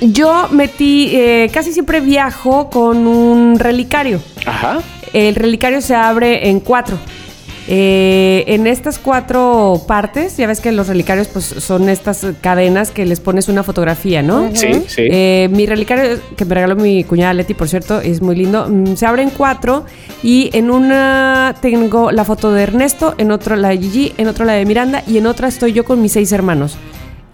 yo metí, eh, casi siempre viajo con un relicario. Ajá. El relicario se abre en cuatro. Eh, en estas cuatro partes, ya ves que los relicarios pues, son estas cadenas que les pones una fotografía, ¿no? Sí, sí. Eh, mi relicario, que me regaló mi cuñada Leti, por cierto, es muy lindo. mm, Se abre en cuatro y en una tengo la foto de Ernesto, en otro la de Gigi, en otro la de Miranda y en otra estoy yo con mis seis hermanos.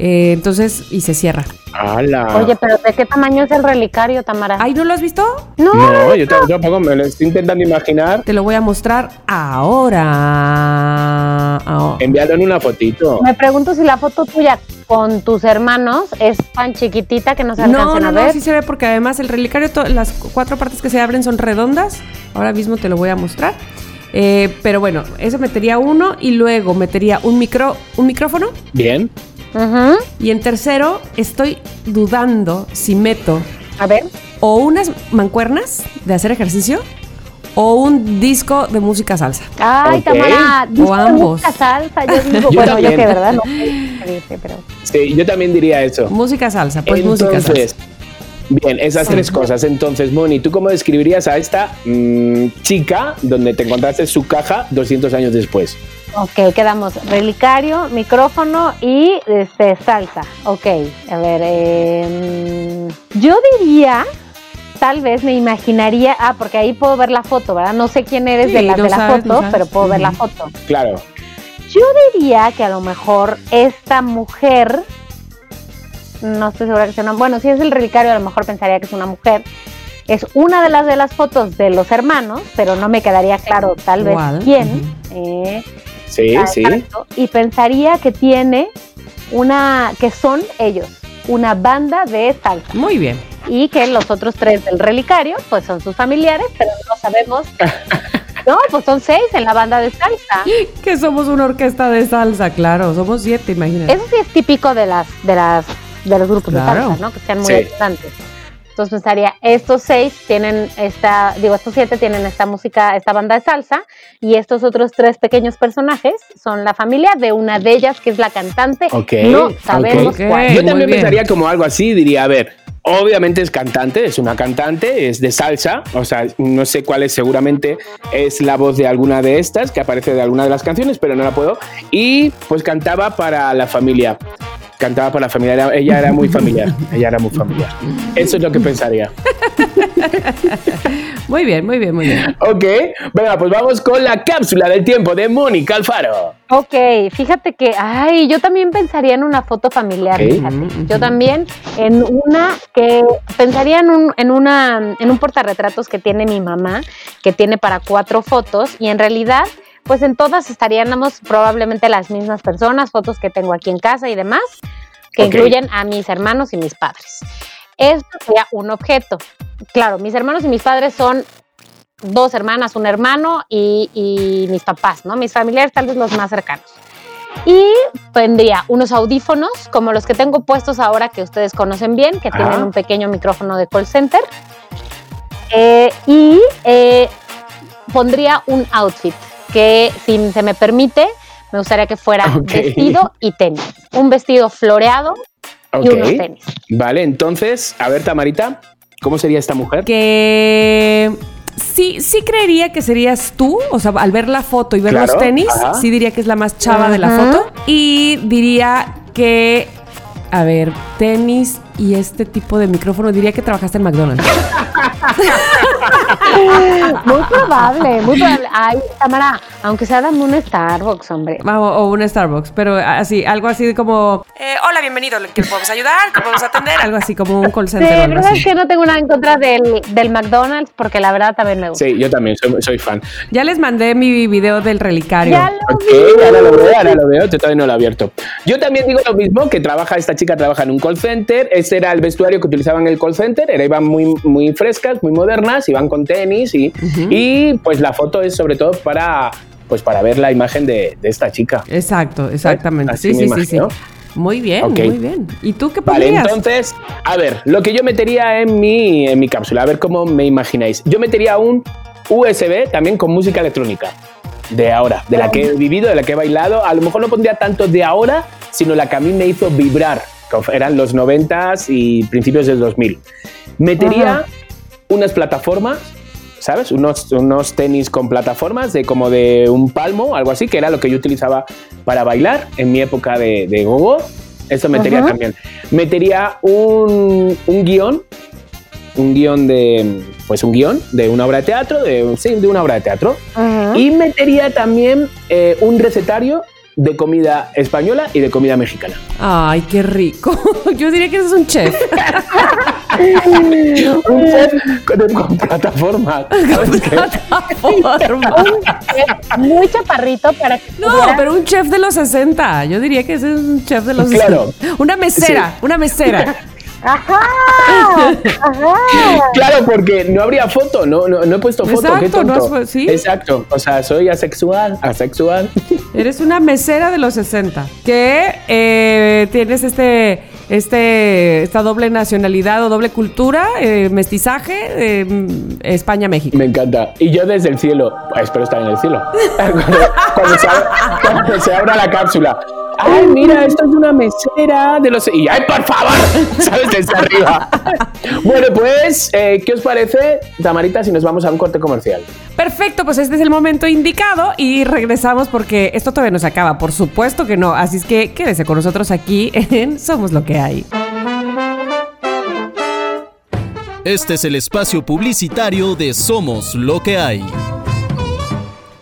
Eh, entonces, y se cierra. ¡Hala! Oye, pero ¿de qué tamaño es el relicario, Tamara? Ay, ¿no lo has visto? no, no, yo tampoco, me lo estoy intentando imaginar. Te lo voy a mostrar ahora. Ahora. Enviarlo en una fotito. me pregunto si la foto tuya con tus hermanos es tan chiquitita que no se No, alcancen no, a no, ver. sí se ve porque además el relicario, to- las cuatro partes que se abren son redondas. Ahora mismo te lo voy a mostrar. Eh, pero bueno, eso metería uno y luego metería un micro, un micrófono. Bien. Y en tercero, estoy dudando si meto A ver. o unas mancuernas de hacer ejercicio o un disco de música salsa. Ay, Ok. Tamara, O de ambos. música salsa, yo digo, [laughs] Yo bueno, yo también. que verdad no pero Sí, yo también diría eso. Música salsa, pues música salsa. Bien, esas Sí. tres cosas. Entonces, Moni, ¿tú cómo describirías a esta mm, chica donde te encontraste su caja 200 años después? Ok, quedamos relicario, micrófono y este salsa. Ok, a ver, eh, mm, yo diría, tal vez me imaginaría, ah, porque ahí puedo ver la foto, ¿verdad? No sé quién eres Sí, de no de la sabes, foto, pero puedo ver la foto. Claro. Yo diría que a lo mejor esta mujer, no estoy segura que sea una, bueno, si es el relicario a lo mejor pensaría que es una mujer. Es una de las de las fotos de los hermanos, pero no me quedaría claro tal vez ¿Cuál? quién. eh, Sí, Ah, sí. Y pensaría que tiene una, que son ellos, una banda de salsa. Muy bien. Y que los otros tres del relicario, pues son sus familiares, pero no sabemos. [laughs] No, pues son seis en la banda de salsa. Que somos una orquesta de salsa, claro. Somos siete, imagínate. Eso sí es típico de las, de las, de los grupos Claro. de salsa, ¿no? Que sean muy Sí. Entonces pensaría, estos seis tienen esta, digo, estos siete tienen esta música, esta banda de salsa, y estos otros tres pequeños personajes son la familia de una de ellas, que es la cantante. Ok, no sabemos ok. cuál. Yo también pensaría como algo así, diría, a ver, obviamente es cantante, es una cantante, es de salsa, o sea, no sé cuál es, seguramente es la voz de alguna de estas, que aparece de alguna de las canciones, pero no la puedo, y pues cantaba para la familia. Cantaba para la familia, era- ella era muy familiar, ella era muy familiar. Eso es lo que pensaría. [laughs] Muy bien, muy bien, muy bien. Ok, venga, pues vamos con la cápsula del tiempo de Mónica Alfaro. Ok, fíjate que, ay, yo también pensaría en una foto familiar, fíjate. Yo también en una que pensaría en un, en una, en un portarretratos que tiene mi mamá, que tiene para cuatro fotos, y en realidad, pues en todas estaríamos probablemente las mismas personas, fotos que tengo aquí en casa y demás, que incluyen a mis hermanos y mis padres. Esto sería un objeto. Claro, mis hermanos y mis padres son dos hermanas, un hermano y, y mis papás, ¿no? Mis familiares tal vez los más cercanos. y tendría unos audífonos como los que tengo puestos ahora que ustedes conocen bien, que tienen un pequeño micrófono de call center. Eh, y eh, pondría un outfit que, si se me permite, me gustaría que fuera vestido y tenis. Un vestido floreado y unos tenis. Vale, entonces, a ver, Tamarita, ¿cómo sería esta mujer? Que sí, sí creería que serías tú, o sea, al ver la foto y ver Claro, los tenis, ajá. sí diría que es la más chava de la foto. Y diría que, a ver, tenis y este tipo de micrófono, diría que trabajaste en McDonald's. [laughs] Muy probable, muy probable. Ay, Tamara, aunque sea dame un Starbucks, hombre. Vamos, o un Starbucks, pero así, algo así como, eh, hola, bienvenido, ¿qué le podemos ayudar? ¿Qué podemos atender? Algo así como un call Sí, center o algo pero es que no tengo nada en contra del, del McDonald's porque la verdad también me gusta. Sí, yo también soy, soy fan. Ya les mandé mi video del relicario. Ya lo Ok, ahora lo veo, ahora lo veo, yo todavía no lo he abierto. Yo también digo lo mismo, que trabaja, esta chica trabaja en un call center, ese era el vestuario que utilizaban en el call center, era, iban muy, muy frescas, muy modernas, iban con tenis y, y pues la foto es sobre todo para, pues para ver la imagen de, de esta chica. Exacto, exactamente. Así sí, sí, sí, sí. Muy bien, Ok. muy bien. ¿Y tú qué Vale, pondrías? entonces, a ver, lo que yo metería en mi, en mi cápsula, a ver cómo me imagináis. Yo metería un USB también con música electrónica. De ahora, de la que he vivido, de la que he bailado. A lo mejor no pondría tanto de ahora, sino la que a mí me hizo vibrar, eran los 90s y principios del 2000. Metería Ajá. unas plataformas, ¿sabes? Unos, unos tenis con plataformas de como de un palmo, algo así, que era lo que yo utilizaba para bailar en mi época de, de gogo. Eso metería Ajá. también. Metería un, un guion, un guion de, pues un guion de una obra de teatro, de, sí, de una obra de teatro. Y metería también eh, un recetario de comida española y de comida mexicana. Ay, qué rico. [laughs] Yo diría que ese es un chef. [laughs] un chef con, [laughs] con plataformas. ¿sabes qué? Forma. Un chef muy chaparrito para que No, pudiera- pero un chef de los 60. Yo diría que ese es un chef de los Claro. 60. Una mesera, una mesera. ¡Ajá! ¡Ajá! [laughs] Claro, porque no habría foto, no, no, no he puesto foto. qué Exacto, no tonto. has sí. Exacto, o sea, soy asexual, asexual. Eres una mesera de los 60. Que eh, tienes este, este, esta doble nacionalidad o doble cultura, eh, mestizaje, eh, España-México. Me encanta. Y yo desde el cielo, espero estar en el cielo. [laughs] cuando, cuando se abra, cuando se abra la cápsula. Ay, mira, esto es una mesera de los. Y ay, por favor, [laughs] ¿sabes? Desde arriba. Bueno, pues, eh, ¿qué os parece, Tamarita, si nos vamos a un corte comercial? Perfecto, pues este es el momento indicado y regresamos porque esto todavía no se acaba, por supuesto que no. Así es que quédese con nosotros aquí en Somos lo que hay. Este es el espacio publicitario de Somos lo que hay.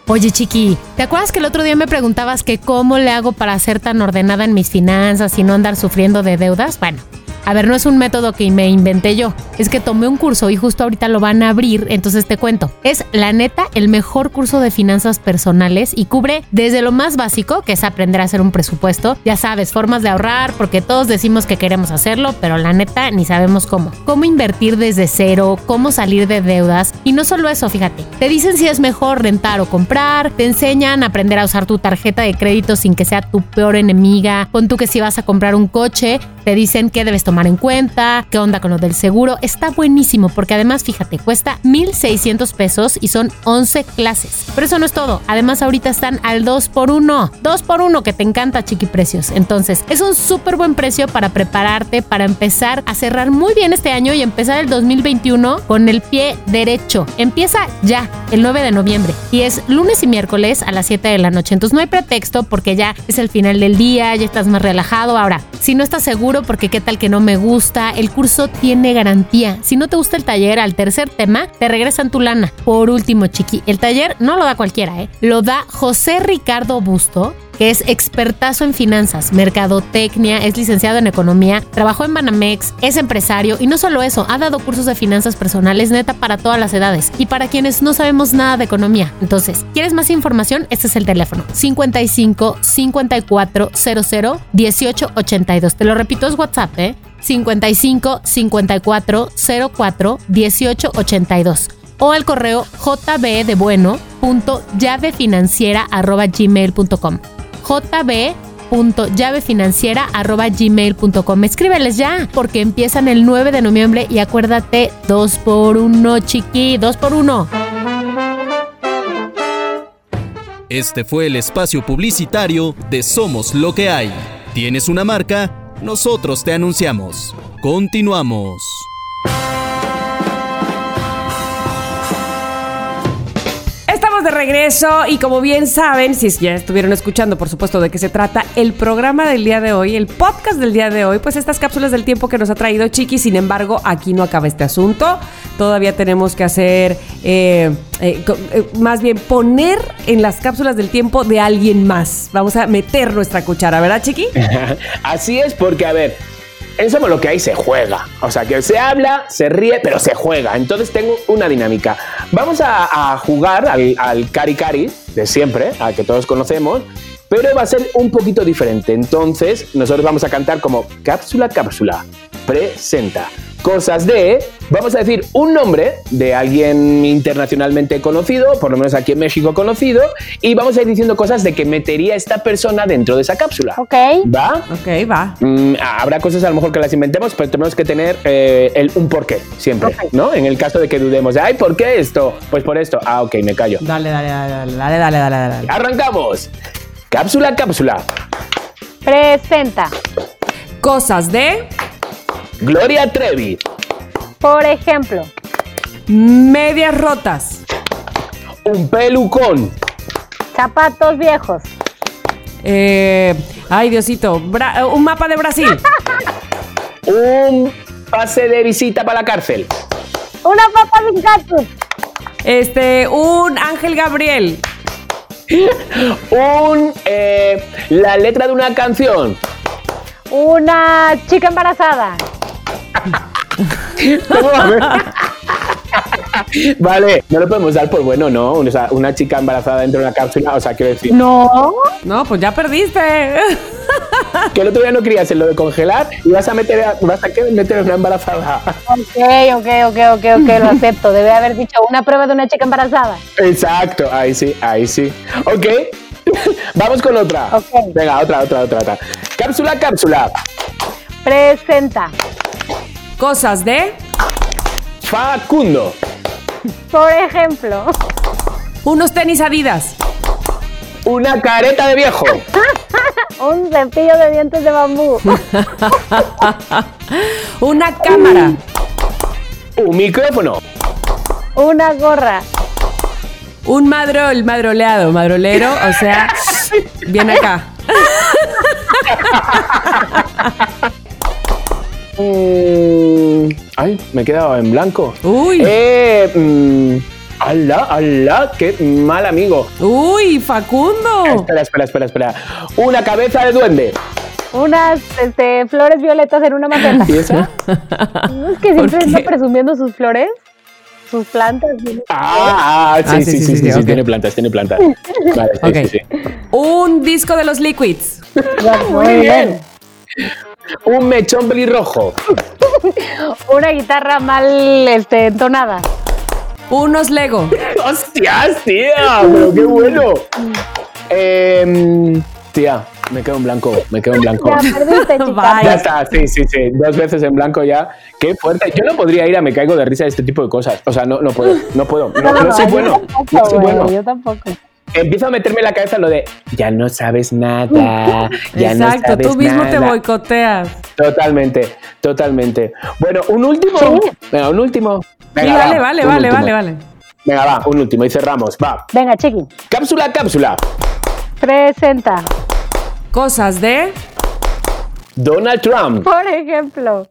Oye, Chiqui, ¿te acuerdas que el otro día me preguntabas que cómo le hago para ser tan ordenada en mis finanzas y no andar sufriendo de deudas? Bueno, a ver, no es un método que me inventé yo, es que tomé un curso y justo ahorita lo van a abrir, entonces te cuento. Es la neta el mejor curso de finanzas personales y cubre desde lo más básico, que es aprender a hacer un presupuesto, ya sabes, formas de ahorrar, porque todos decimos que queremos hacerlo, pero la neta ni sabemos cómo. Cómo invertir desde cero, cómo salir de deudas y no solo eso, fíjate, te dicen si es mejor rentar o comprar, te enseñan a aprender a usar tu tarjeta de crédito sin que sea tu peor enemiga, pon tú que si vas a comprar un coche, te dicen qué debes tomar en cuenta, qué onda con lo del seguro, está buenísimo porque además fíjate, cuesta 1.600 pesos y son 11 clases. Pero eso no es todo, además ahorita están al 2 por 1 2 por 1 que te encanta Chiqui Precios. Entonces, es un súper buen precio para prepararte, para empezar a cerrar muy bien este año y empezar el 2021 con el pie derecho. Empieza ya, el 9 de noviembre. Y es lunes y miércoles a las 7 de la noche. Entonces no hay pretexto porque ya es el final del día, ya estás más relajado. Ahora, si no estás seguro porque qué tal que no me gusta, el curso tiene garantía. Si no te gusta el taller al tercer tema, te regresan tu lana. Por último, chiqui, el taller no lo da cualquiera, ¿eh? Lo da José Ricardo Busto que es expertazo en finanzas, mercadotecnia, es licenciado en economía, trabajó en Banamex, es empresario y no solo eso, ha dado cursos de finanzas personales neta para todas las edades y para quienes no sabemos nada de economía. Entonces, ¿quieres más información? Este es el teléfono 55 54 00 18 82. Te lo repito, es WhatsApp, ¿eh? 55 54 04 18 82 o al correo jbdebueno.llavefinanciera.gmail.com jb.llavefinanciera.gmail.com. Escríbeles ya, porque empiezan el 9 de noviembre y acuérdate, dos por uno, chiqui, dos por uno. Este fue el espacio publicitario de Somos lo que hay. ¿Tienes una marca? Nosotros te anunciamos. Continuamos. De regreso y como bien saben, si ya estuvieron escuchando, por supuesto, de qué se trata el programa del día de hoy, el podcast del día de hoy, pues estas cápsulas del tiempo que nos ha traído Chiqui, sin embargo, aquí no acaba este asunto. Todavía tenemos que hacer, eh, eh, eh, más bien poner en las cápsulas del tiempo de alguien más. Vamos a meter nuestra cuchara, ¿verdad, Chiqui? [laughs] Así es porque, a ver, en Somos lo que hay se juega. O sea, que se habla, se ríe, pero se juega. Entonces tengo una dinámica. Vamos a, jugar al, al Cari Cari de siempre, al que todos conocemos, pero va a ser un poquito diferente. Entonces, nosotros vamos a cantar como cápsula, cápsula. Presenta. Cosas de. Vamos a decir un nombre de alguien internacionalmente conocido, por lo menos aquí en México conocido, y vamos a ir diciendo cosas de que metería esta persona dentro de esa cápsula. Ok. ¿Va? Ok, va. Mm, habrá cosas a lo mejor que las inventemos, pero tenemos que tener eh, el, un porqué siempre. ¿no? En el caso de que dudemos, de, ay, ¿por qué esto? Pues por esto. Ah, ok, me callo. Dale, dale, dale, dale, dale, dale, dale, dale. Arrancamos. Cápsula, cápsula. Presenta. Cosas de Gloria Trevi. Por ejemplo, medias rotas. Un pelucón. zapatos viejos. Eh, ay, Diosito. Bra- un mapa de Brasil. [laughs] Un pase de visita para la cárcel. Una papa sin cactus. Este, un Ángel Gabriel. Un. eh, la letra de una canción. Una chica embarazada. ¿Cómo va a ver? Vale, no lo podemos dar por bueno, ¿no? O sea, una chica embarazada dentro de una cápsula, o sea, quiero decir. No. No, pues ya perdiste. [laughs] Que el otro día no querías en lo de congelar y vas a meter, a- vas a meter a una embarazada. Ok, ok, ok, ok, ok, lo acepto. Debe haber dicho una prueba de una chica embarazada. Exacto, ahí sí, ahí sí. Ok, [laughs] vamos con otra. Venga, otra, otra, otra, otra. Cápsula, cápsula. Presenta. Cosas de Facundo. Por ejemplo, unos tenis Adidas. Una careta de viejo. [laughs] un cepillo de dientes de bambú. [laughs] Una cámara. Un micrófono. Una gorra. Un madrol, madroleado, madrolero, o sea, [laughs] viene acá. Mm, ay, me he quedado en blanco. Uy. Eh, mm, ala, ala, qué mal amigo. Uy, Facundo. Espera, espera, espera, espera. Una cabeza de duende. Unas este, flores violetas en una maceta. ¿Y esa? ¿No [laughs] es que siempre ¿Por anda qué? presumiendo sus flores? Sus plantas. Ah, sí, Ah, sí, sí, sí, tiene plantas, tiene plantas. Vale, sí, Ok. sí, sí. Un disco de los Liquids. [laughs] Muy bien. Un mechón pelirrojo. [laughs] Una guitarra mal este, entonada. Unos Lego. [laughs] ¡Hostias, tía! ¡Pero qué bueno! Em, tía, me quedo en blanco, me quedo en blanco. Ya perdiste, [laughs] chica. Ya está, sí, sí, sí. Dos veces en blanco ya. Qué fuerte. Yo no podría ir a me caigo de risa de este tipo de cosas. O sea, no, no puedo, no puedo. No, no soy bueno. tampoco, No soy bueno. Yo tampoco. Empiezo a meterme en la cabeza lo de ya no sabes nada. Ya no Exacto, sabes tú mismo te nada". boicoteas. Totalmente, totalmente. Bueno, un último. Sí. Venga, un último. Sí, Venga, vale, va, vale, un vale, último. vale, vale. Venga, va, un último y cerramos. Va. Venga, chiqui. Cápsula, cápsula. Presenta. Cosas de Donald Trump. Por ejemplo.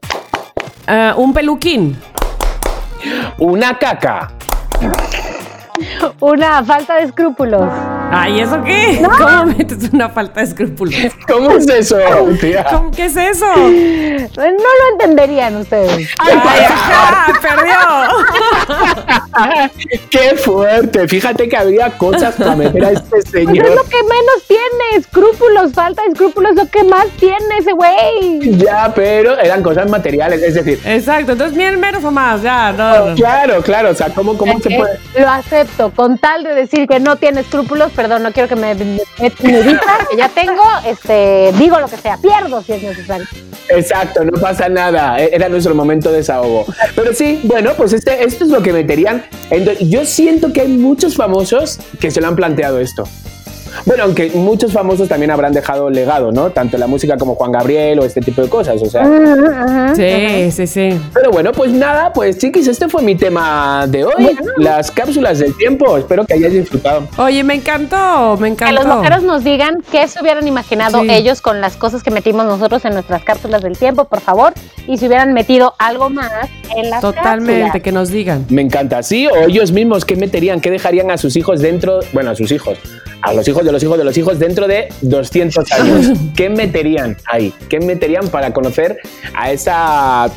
eh, un peluquín. Una caca. Una falta de escrúpulos. Ay, ¿eso qué? [laughs] ¿Cómo metes una falta de escrúpulos? ¿Cómo es eso, tía? ¿Cómo, ¿Qué es eso? No lo entenderían ustedes. ¡Ay, ah, perdió! [laughs] ¡Qué fuerte! Fíjate que había cosas para meter a este Pues es señor. lo que menos tiene. Escrúpulos, falta de escrúpulos, lo que más tiene ese güey. Ya, pero eran cosas materiales. Es decir, Exacto, entonces miren menos o más, ya, no, no. claro, claro. O sea, ¿cómo, cómo se puede? Lo acepto. Con tal de decir que no tiene escrúpulos, perdón, no quiero que me, me que ya tengo, este, digo lo que sea, pierdo si es necesario. Exacto, no pasa nada. e-, Era nuestro momento de desahogo. Pero sí, bueno, pues este, esto es lo que meterían. Entonces, yo siento que hay muchos famosos que se lo han planteado esto. Bueno, aunque muchos famosos también habrán dejado legado, ¿no? Tanto la música como Juan Gabriel o este tipo de cosas. O sea, Sí, sí, sí. pero bueno, pues nada, pues chiquis, este fue mi tema de hoy. Las cápsulas del tiempo. Espero que hayáis disfrutado. Oye, me encantó, me Que encantó. los mojeros nos digan qué se hubieran imaginado Sí. ellos con las cosas que metimos nosotros en nuestras cápsulas del tiempo, por favor, y si hubieran metido algo más en las Totalmente, cápsulas. que nos digan. Me encanta, sí, o ellos mismos, ¿qué meterían? ¿Qué dejarían a sus hijos dentro? Bueno, a sus hijos, a los hijos de los hijos de los hijos dentro de 200 años. ¿Qué meterían ahí? ¿Qué meterían para conocer a esa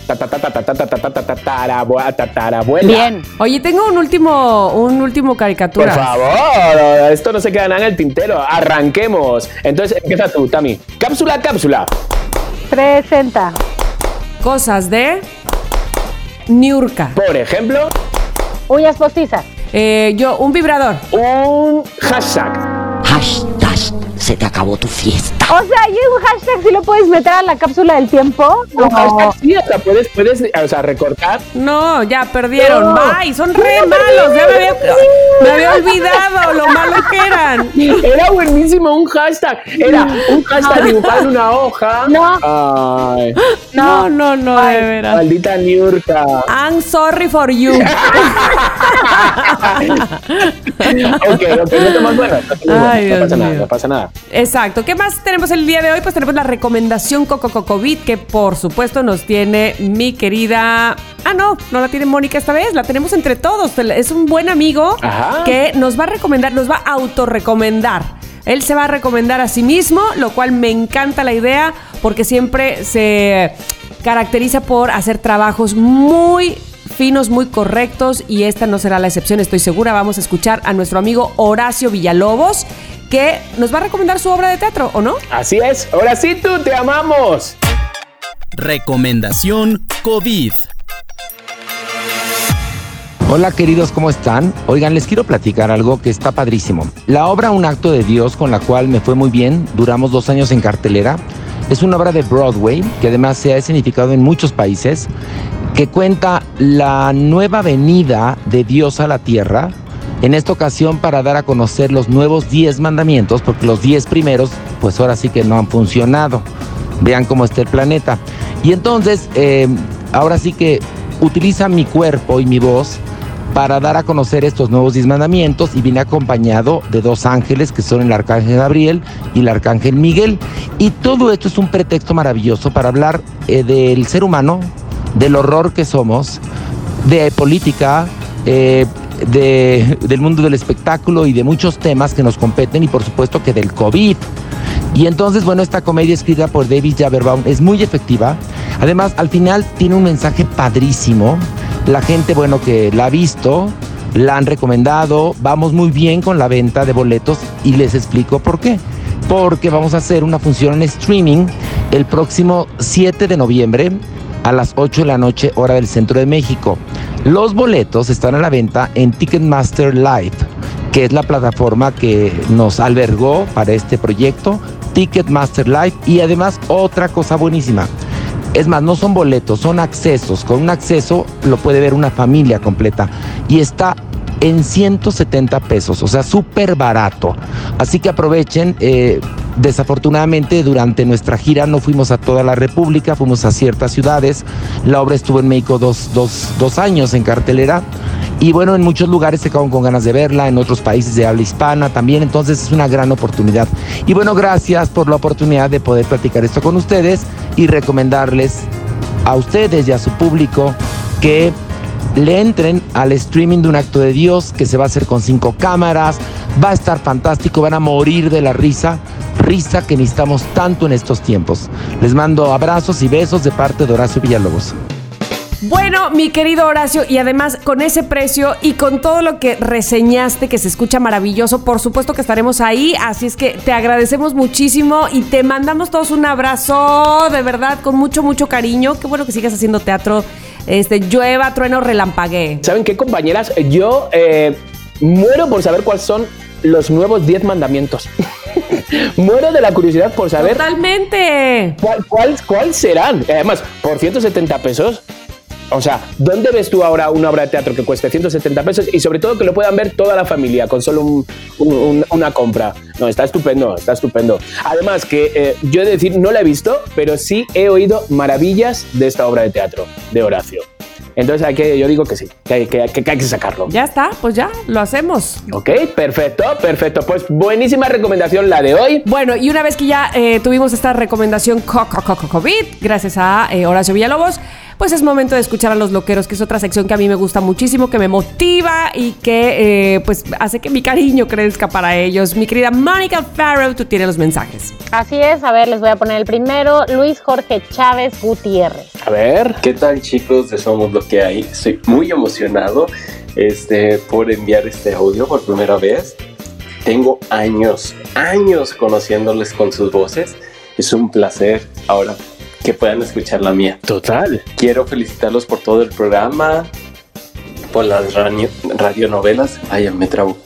tatarabuela? Bien. Oye, tengo un último, un último caricatura. Por favor, esto no se queda nada en el tintero. Arranquemos. Entonces empieza tú, Tami. Cápsula, cápsula. Presenta. Cosas de Niurka. Por ejemplo. Uñas postizas. Yo, un vibrador. Un hashtag. Hush. Se te acabó tu fiesta. O sea, ¿y un hashtag si lo puedes meter a la cápsula del tiempo? Un hashtag, sí, o sea, puedes, puedes, o sea, recortar No, ya perdieron. No. Bye, son re malos. Ya me había, me había olvidado lo malos que eran. Era buenísimo un hashtag. Era un hashtag dibujado en una hoja. No. Ay, No, no, no, de veras. maldita Niurka. I'm sorry for you. [laughs] ok, ok, no te más bueno. No, Ay, no Dios pasa nada, no pasa nada. Exacto. ¿Qué más tenemos el día de hoy? Pues tenemos la recomendación Coco COVID, que por supuesto nos tiene mi querida. Ah, no, no la tiene Mónica esta vez, la tenemos entre todos. Es un buen amigo Ajá. que nos va a recomendar, nos va a autorrecomendar. Él se va a recomendar a sí mismo, lo cual me encanta la idea porque siempre se caracteriza por hacer trabajos muy finos, muy correctos y esta no será la excepción, estoy segura. Vamos a escuchar a nuestro amigo Horacio Villalobos que nos va a recomendar su obra de teatro, ¿o no? Así es. Ahora sí, tú te amamos. Recomendación COVID. Hola queridos, ¿cómo están? Oigan, les quiero platicar algo que está padrísimo. La obra Un acto de Dios, con la cual me fue muy bien, duramos dos años en cartelera, es una obra de Broadway que además se ha escenificado en muchos países, que cuenta la nueva venida de Dios a la tierra, en esta ocasión para dar a conocer los nuevos 10 mandamientos, porque los 10 primeros, pues ahora sí que no han funcionado. Vean cómo está el planeta. Y entonces, eh, ahora sí que utiliza mi cuerpo y mi voz para dar a conocer estos nuevos 10 mandamientos y viene acompañado de dos ángeles que son el arcángel Gabriel y el arcángel Miguel. Y todo esto es un pretexto maravilloso para hablar eh, del ser humano, del horror que somos, de política, eh, de- del mundo del espectáculo y de muchos temas que nos competen y por supuesto que del COVID. Y entonces, bueno, esta comedia escrita por David Jaberbaum es muy efectiva. Además, al final tiene un mensaje padrísimo. La gente, bueno, que la ha visto, la han recomendado. Vamos muy bien con la venta de boletos y les explico por qué. Porque vamos a hacer una función en streaming el próximo 7 de noviembre a las 8 de la noche, hora del centro de México. Los boletos están a la venta en Ticketmaster Live, que es la plataforma que nos albergó para este proyecto, Ticketmaster Live. Y además, otra cosa buenísima. Es más, no son boletos, son accesos. Con un acceso lo puede ver una familia completa. Y está en 170 pesos, o sea, súper barato. Así que aprovechen. eh, desafortunadamente, durante nuestra gira no fuimos a toda la República, fuimos a ciertas ciudades. La obra estuvo en México dos, dos, dos años en cartelera. Y bueno, en muchos lugares se quedaron con ganas de verla, en otros países de habla hispana también, entonces es una gran oportunidad. Y bueno, gracias por la oportunidad de poder platicar esto con ustedes y recomendarles a ustedes y a su público que le entren al streaming de un acto de Dios que se va a hacer con cinco cámaras, va a estar fantástico, van a morir de la risa, risa que necesitamos tanto en estos tiempos. Les mando abrazos y besos de parte de Horacio Villalobos. Bueno, mi querido Horacio, y además con ese precio y con todo lo que reseñaste, que se escucha maravilloso, por supuesto que estaremos ahí, así es que te agradecemos muchísimo y te mandamos todos un abrazo, de verdad, con mucho, mucho cariño. Qué bueno que sigas haciendo teatro, este, llueva, trueno, relampaguee. ¿Saben qué, compañeras? Yo eh, muero por saber cuáles son los nuevos 10 mandamientos. [laughs] Muero de la curiosidad por saber Totalmente. cuál, cuál, cuál serán. Además, por 170 pesos. O sea, ¿dónde ves tú ahora una obra de teatro que cueste 170 pesos y sobre todo que lo puedan ver toda la familia con solo un- un- un- una compra? No, está estupendo, está estupendo. Además que eh, yo he de decir, no la he visto, pero sí he oído maravillas de esta obra de teatro, de Horacio. Entonces hay que, yo digo que sí, que hay que, que hay que sacarlo. Ya está, pues ya, lo hacemos. Ok, perfecto, perfecto. Pues buenísima recomendación la de hoy. Bueno, y una vez que ya eh, tuvimos esta recomendación co- co- co- co- COVID, gracias a eh, Horacio Villalobos, pues es momento de escuchar a los loqueros, que es otra sección que a mí me gusta muchísimo, que me motiva y que eh, pues hace que mi cariño crezca para ellos. Mi querida Mónica Farrow, tú tienes los mensajes. Así es, a ver, les voy a poner el primero, Luis Jorge Chávez Gutiérrez. A ver. ¿Qué tal chicos de Somos Lo que hay? Estoy muy emocionado este, por enviar este audio por primera vez. Tengo años, años conociéndoles con sus voces. Es un placer ahora que puedan escuchar la mía. Total. Quiero felicitarlos por todo el programa, por las radio- radionovelas. Ay, ya me trabo.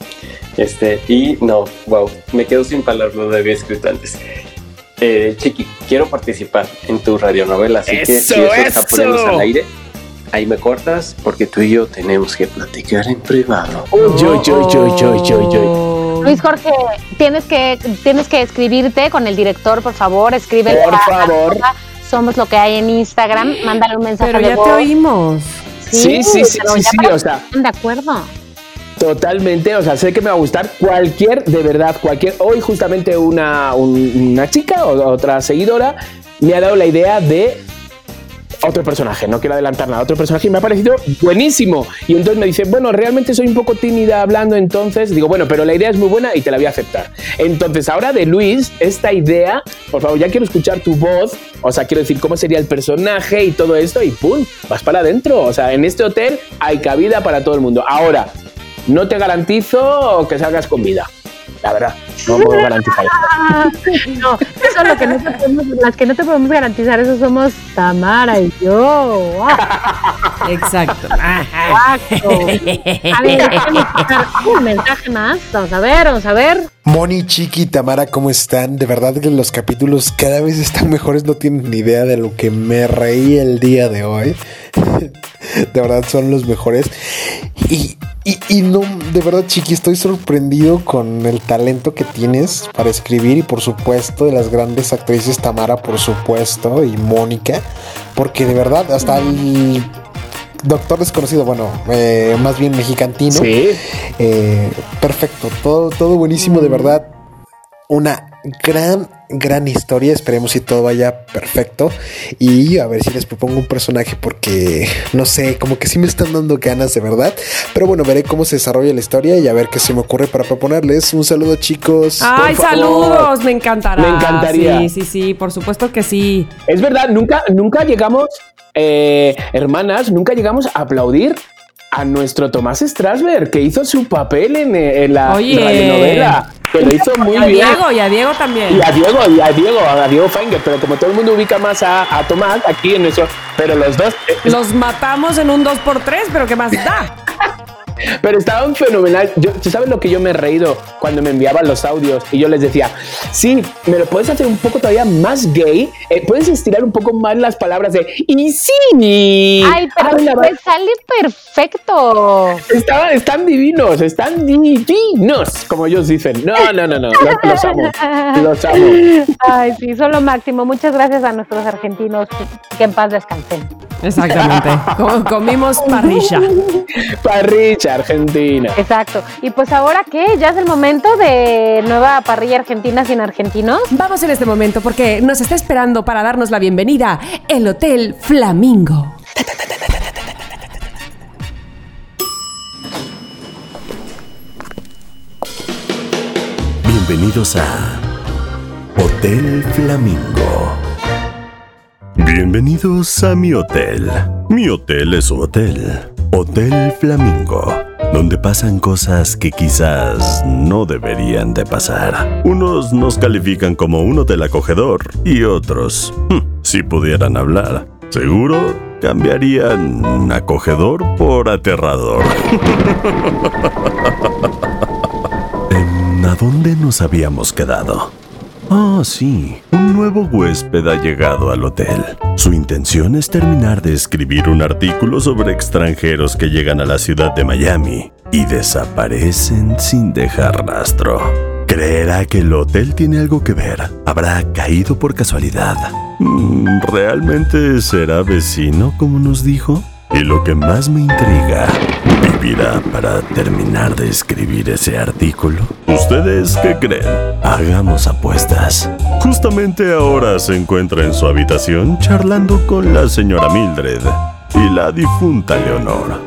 Este, y no, wow, me quedo sin palabras, lo había escrito antes. Eh, Chiqui, quiero participar en tu radionovela, así que Eso, si eso está eso. poniéndose al aire, ahí me cortas porque tú y yo tenemos que platicar en privado. Uy, uy, uy, uy, uy, uy. Luis Jorge, tienes que, tienes que escribirte con el director, por favor, escríbele Por favor. a- Somos lo que hay en Instagram, mándale un mensaje Pero de ya voz. te oímos. Sí, sí, sí, sí, sí, o sea. de acuerdo. Totalmente, o sea, sé que me va a gustar cualquier, de verdad, cualquier. Hoy justamente una, un- una chica o otra seguidora me ha dado la idea de otro personaje, no quiero adelantar nada, otro personaje me ha parecido buenísimo. Y entonces me dice, bueno, realmente soy un poco tímida hablando, entonces digo, bueno, pero la idea es muy buena y te la voy a aceptar. Entonces, ahora de Luis, esta idea, por favor, ya quiero escuchar tu voz, o sea, quiero decir cómo sería el personaje y todo esto, y ¡pum! Vas para adentro. O sea, en este hotel hay cabida para todo el mundo. Ahora, no te garantizo que salgas con vida. La verdad, no puedo garantizar. [laughs] No, eso es lo que no te podemos, las que no te podemos garantizar, eso somos Tamara y yo. Ah, [laughs] Exacto. exacto. A ver, un mensaje más. Vamos a ver, vamos a ver. Moni, Chiqui y Tamara, ¿cómo están? De verdad que los capítulos cada vez están mejores, no tienen ni idea de lo que me reí el día de hoy. [laughs] De verdad son los mejores. Y, y, y no, de verdad, Chiqui, estoy sorprendido con el talento que tienes para escribir y por supuesto de las grandes actrices Tamara, por supuesto, y Mónica, porque de verdad hasta el Doctor Desconocido, bueno, eh, más bien mexicantino. Sí. Eh, perfecto, todo, todo buenísimo, de verdad. Una gran, gran historia. Esperemos si todo vaya perfecto. Y a ver si les propongo un personaje porque no sé, como que sí me están dando ganas de verdad. Pero bueno, veré cómo se desarrolla la historia y a ver qué se me ocurre para proponerles. Un saludo, chicos. Ay, saludos, me encantará. Me encantaría. Sí, sí, sí, por supuesto que sí. Es verdad, nunca, nunca llegamos, eh, hermanas, nunca llegamos a aplaudir a nuestro Tomás Strasberg, que hizo su papel en, eh, en la Oye. radionovela. Que lo hizo muy Y a bien. Diego, y a Diego también. Y a Diego, y a Diego, a Diego Feinger, pero como todo el mundo ubica más a, a Tomás aquí en nuestro. Pero los dos. eh, Los matamos en un 2x3, pero ¿qué más da? [laughs] Pero estaban fenomenal. Yo, ¿Tú sabes lo que yo me he reído cuando me enviaban los audios? Y yo les decía, sí, ¿me lo puedes hacer un poco todavía más gay? Eh, ¿Puedes estirar un poco más las palabras de y sí? Ay, pero pues sale perfecto. Estaban, están divinos, están divinos, como ellos dicen. No, no, no, no, los, los amo, los amo. Ay, sí, son lo máximo. Muchas gracias a nuestros argentinos. Que en paz descansen. Exactamente. Com- comimos parrilla. Parrilla Argentina. Exacto. Y pues ahora qué, ya es el momento de nueva parrilla argentina sin argentinos. Vamos en este momento porque nos está esperando para darnos la bienvenida el Hotel Flamingo. Bienvenidos a Hotel Flamingo. Bienvenidos a mi hotel. Mi hotel es su hotel. Hotel Flamingo, donde pasan cosas que quizás no deberían de pasar. Unos nos califican como un hotel acogedor y otros, hmm, si pudieran hablar, seguro cambiarían acogedor por aterrador. [laughs] Em, ¿A dónde nos habíamos quedado? Ah, sí, un nuevo huésped ha llegado al hotel. Su intención es terminar de escribir un artículo sobre extranjeros que llegan a la ciudad de Miami y desaparecen sin dejar rastro. Creerá que el hotel tiene algo que ver. Habrá caído por casualidad. Mm, ¿Realmente será vecino como nos dijo? Y lo que más me intriga, ¿vivirá para terminar de escribir ese artículo? ¿Ustedes qué creen? Hagamos apuestas. Justamente ahora se encuentra en su habitación charlando con la señora Mildred y la difunta Leonor.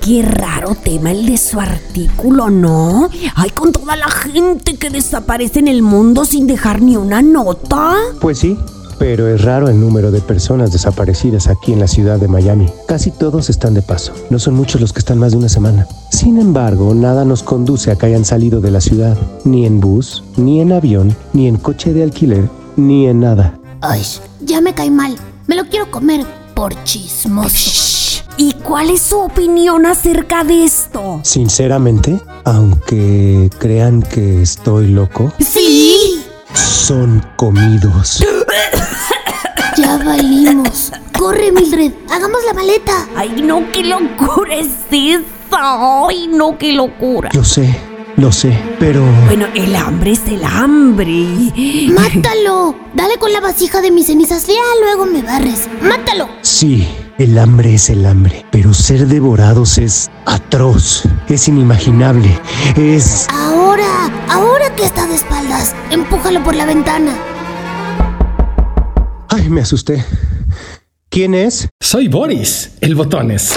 Qué raro tema el de su artículo, ¿no? Ay, con toda la gente que desaparece en el mundo sin dejar ni una nota. Pues sí, pero es raro el número de personas desaparecidas aquí en la ciudad de Miami. Casi todos están de paso. No son muchos los que están más de una semana. Sin embargo, nada nos conduce a que hayan salido de la ciudad. Ni en bus, ni en avión, ni en coche de alquiler, ni en nada. Ay, ya me cae mal. Me lo quiero comer por chismoso. ¿Y cuál es su opinión acerca de esto? Sinceramente, aunque crean que estoy loco, Sí. Son comidos. Ya valimos. Corre, Mildred. Hagamos la maleta. Ay, no, qué locura es esa. Ay, no, qué locura. Yo sé, lo sé, pero... Bueno, el hambre es el hambre. Mátalo. Dale con la vasija de mis cenizas. Ya luego me barres. Mátalo. Sí, el hambre es el hambre, pero ser devorados es atroz, es inimaginable, es... Ahora, ahora que está de espaldas, empújalo por la ventana. Ay, me asusté. ¿Quién es? Soy Boris, el botones.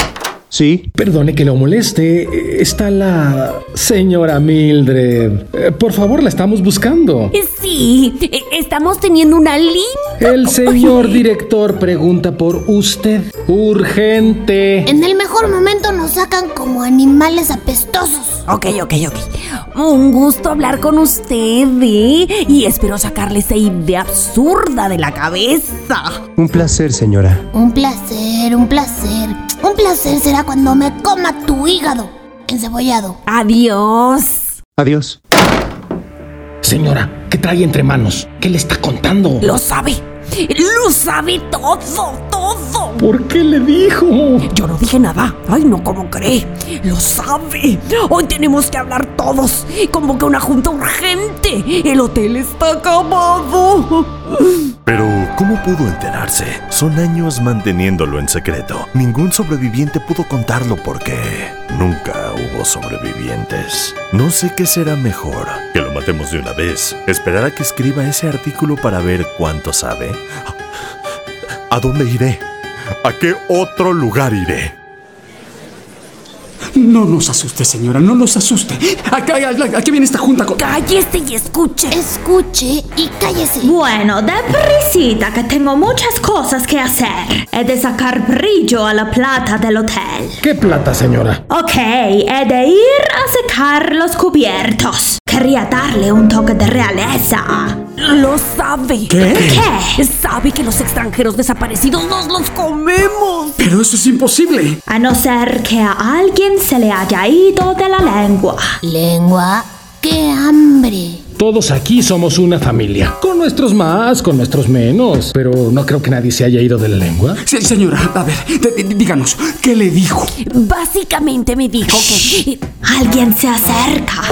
Sí. Perdone que lo moleste. Está la señora Mildred. Eh, Por favor, la estamos buscando. Sí, eh, estamos teniendo una línea. El señor director pregunta por usted. Urgente. En el mejor momento nos sacan como animales apestosos. Ok, ok, ok. Un gusto hablar con usted, ¿eh? Y espero sacarle esa idea absurda de la cabeza. Un placer, señora. Un placer, un placer. Un placer será cuando me coma tu hígado encebollado. Adiós. Adiós. Señora, ¿qué trae entre manos? ¿Qué le está contando? Lo sabe. Lo sabe todo, todo. ¿Por qué le dijo? Yo no dije nada. Ay, no, ¿cómo cree? Lo sabe. Hoy tenemos que hablar todos. Convoca una junta urgente. El hotel está acabado. Pero, ¿cómo pudo enterarse? Son años manteniéndolo en secreto. Ningún sobreviviente pudo contarlo porque nunca hubo sobrevivientes. No sé qué será mejor. Que lo matemos de una vez. Esperar a que escriba ese artículo para ver cuánto sabe. ¿A dónde iré? ¿A qué otro lugar iré? No nos asuste, señora, no nos asuste. Acá, aquí viene esta junta con... Cállese y escuche. Escuche y cállese. Bueno, deprisita que tengo muchas cosas que hacer. He de sacar brillo a la plata del hotel. ¿Qué plata, señora? Ok, he de ir a secar los cubiertos. Quería darle un toque de realeza. Lo sabe. ¿Qué? ¿Qué? Sabe que los extranjeros desaparecidos nos los comemos. Pero eso es imposible. A no ser que a alguien se le haya ido de la lengua. Lengua, qué hambre. Todos aquí somos una familia. Con nuestros más, con nuestros menos. Pero no creo que nadie se haya ido de la lengua. Sí, señora, a ver, díganos, ¿qué le dijo? Básicamente me dijo que... Alguien se acerca.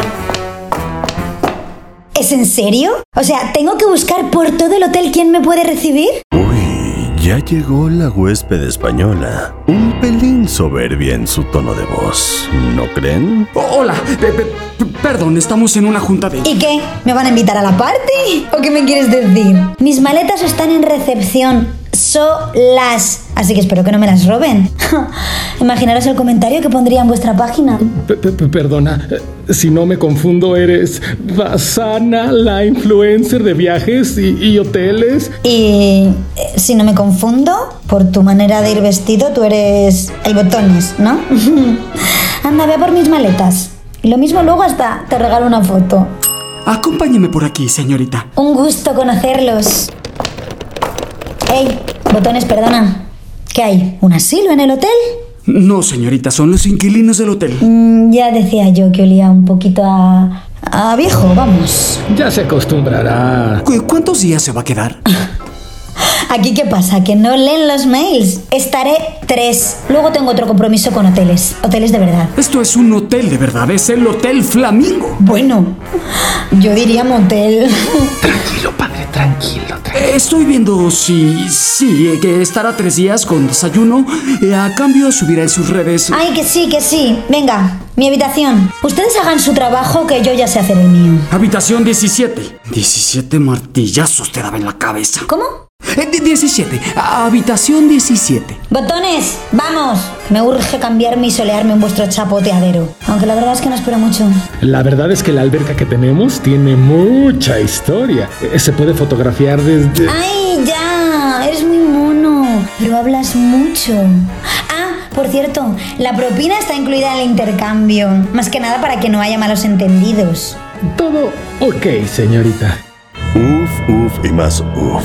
¿Es en serio? O sea, ¿tengo que buscar por todo el hotel quién me puede recibir? Uy, ya llegó la huésped española. Un pelín soberbia en su tono de voz. ¿No creen? O- hola, pe- perdón, estamos en una junta de... ¿Y qué? ¿Me van a invitar a la party? ¿O qué me quieres decir? Mis maletas están en recepción solas, así que espero que no me las roben. [laughs] Imaginaros el comentario que pondría en vuestra página. P- p- p- Perdona, eh, si no me confundo, eres Basana, la influencer de viajes y, y hoteles. Y eh, si no me confundo, por tu manera de ir vestido, tú eres el botones, ¿no? [laughs] Anda, ve a por mis maletas. Y lo mismo luego hasta te regalo una foto. Acompáñeme por aquí, señorita. Un gusto conocerlos. Ey, botones, perdona. ¿Qué hay? ¿Un asilo en el hotel? No, señorita, son los inquilinos del hotel. Mm, ya decía yo que olía un poquito a, a viejo, vamos. Ya se acostumbrará. ¿Cu- ¿Cuántos días se va a quedar? [laughs] Aquí qué pasa, que no leen los mails. Estaré tres. Luego tengo otro compromiso con hoteles, hoteles de verdad. Esto es un hotel de verdad, es el Hotel Flamingo. Bueno, yo diría motel. Tranquilo, padre, tranquilo. Eh, Estoy viendo si, sí, eh, que estará tres días con desayuno. eh, a cambio subirá en sus redes. Ay, que sí, que sí. Venga, mi habitación. Ustedes hagan su trabajo que yo ya sé hacer el mío. Habitación 17. 17 martillazos te daba en la cabeza. ¿Cómo? Eh, di- 17. Habitación 17. Botones, vamos. Me urge cambiarme y solearme en vuestro chapoteadero. Aunque la verdad es que no espero mucho. La verdad es que la alberca que tenemos tiene mucha historia. Eh, Se puede fotografiar desde... Ay, ya. Eres muy mono. Pero hablas mucho. Ah, por cierto, la propina está incluida en el intercambio. Más que nada para que no haya malos entendidos. Todo ok, señorita. Uf, uf y más uf.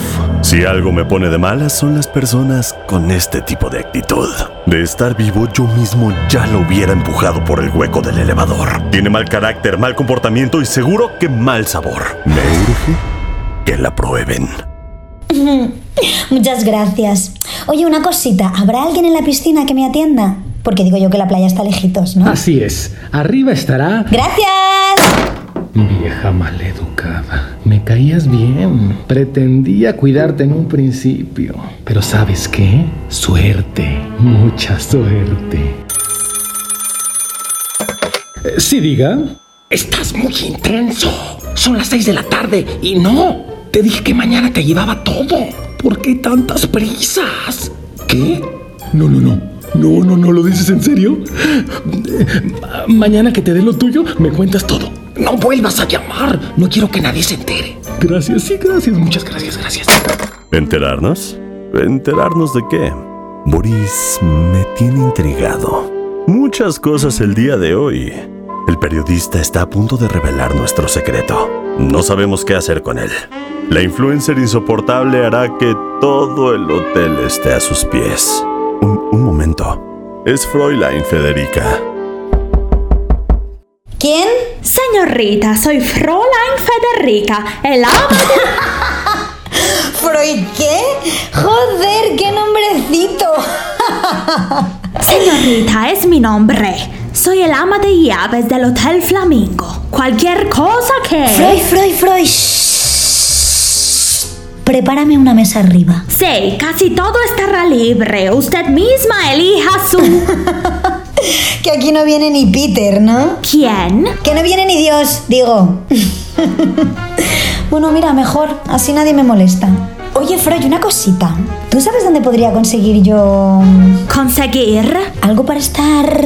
Si algo me pone de malas son las personas con este tipo de actitud. De estar vivo yo mismo ya lo hubiera empujado por el hueco del elevador. Tiene mal carácter, mal comportamiento y seguro que mal sabor. Me urge que la prueben. [laughs] Muchas gracias. Oye, una cosita. ¿Habrá alguien en la piscina que me atienda? Porque digo yo que la playa está lejitos, ¿no? Así es. Arriba estará... ¡Gracias! Vieja maleducada. Me caías bien. Pretendía cuidarte en un principio. Pero ¿sabes qué? Suerte. Mucha suerte. Eh, Sí, diga. Estás muy intenso. Son las seis de la tarde y no. Te dije que mañana te llevaba todo. ¿Por qué tantas prisas? ¿Qué? No, no, no. No, no, no. ¿Lo dices en serio? Ma- Mañana que te dé lo tuyo, me cuentas todo. No vuelvas a llamar. No quiero que nadie se entere. Gracias, sí, gracias. Muchas gracias, gracias. ¿Enterarnos? ¿Enterarnos de qué? Boris me tiene intrigado. Muchas cosas el día de hoy. El periodista está a punto de revelar nuestro secreto. No sabemos qué hacer con él. La influencer insoportable hará que todo el hotel esté a sus pies. Un, un momento. Es Fräulein Federica. ¿Quién? Señorita, soy Fräulein Federica, el ama de... [laughs] ¿Freud qué? Joder, qué nombrecito. [laughs] Señorita, es mi nombre. Soy el ama de llaves del Hotel Flamingo. Cualquier cosa que... Freud, Freud, Freud. Prepárame una mesa arriba. Sí, casi todo estará libre. Usted misma elija su... [laughs] Que aquí no viene ni Peter, ¿no? ¿Quién? Que no viene ni Dios, digo. [laughs] bueno, mira, mejor. Así nadie me molesta. Oye, Freud, una cosita. ¿Tú sabes dónde podría conseguir yo... ¿Conseguir? Algo para estar...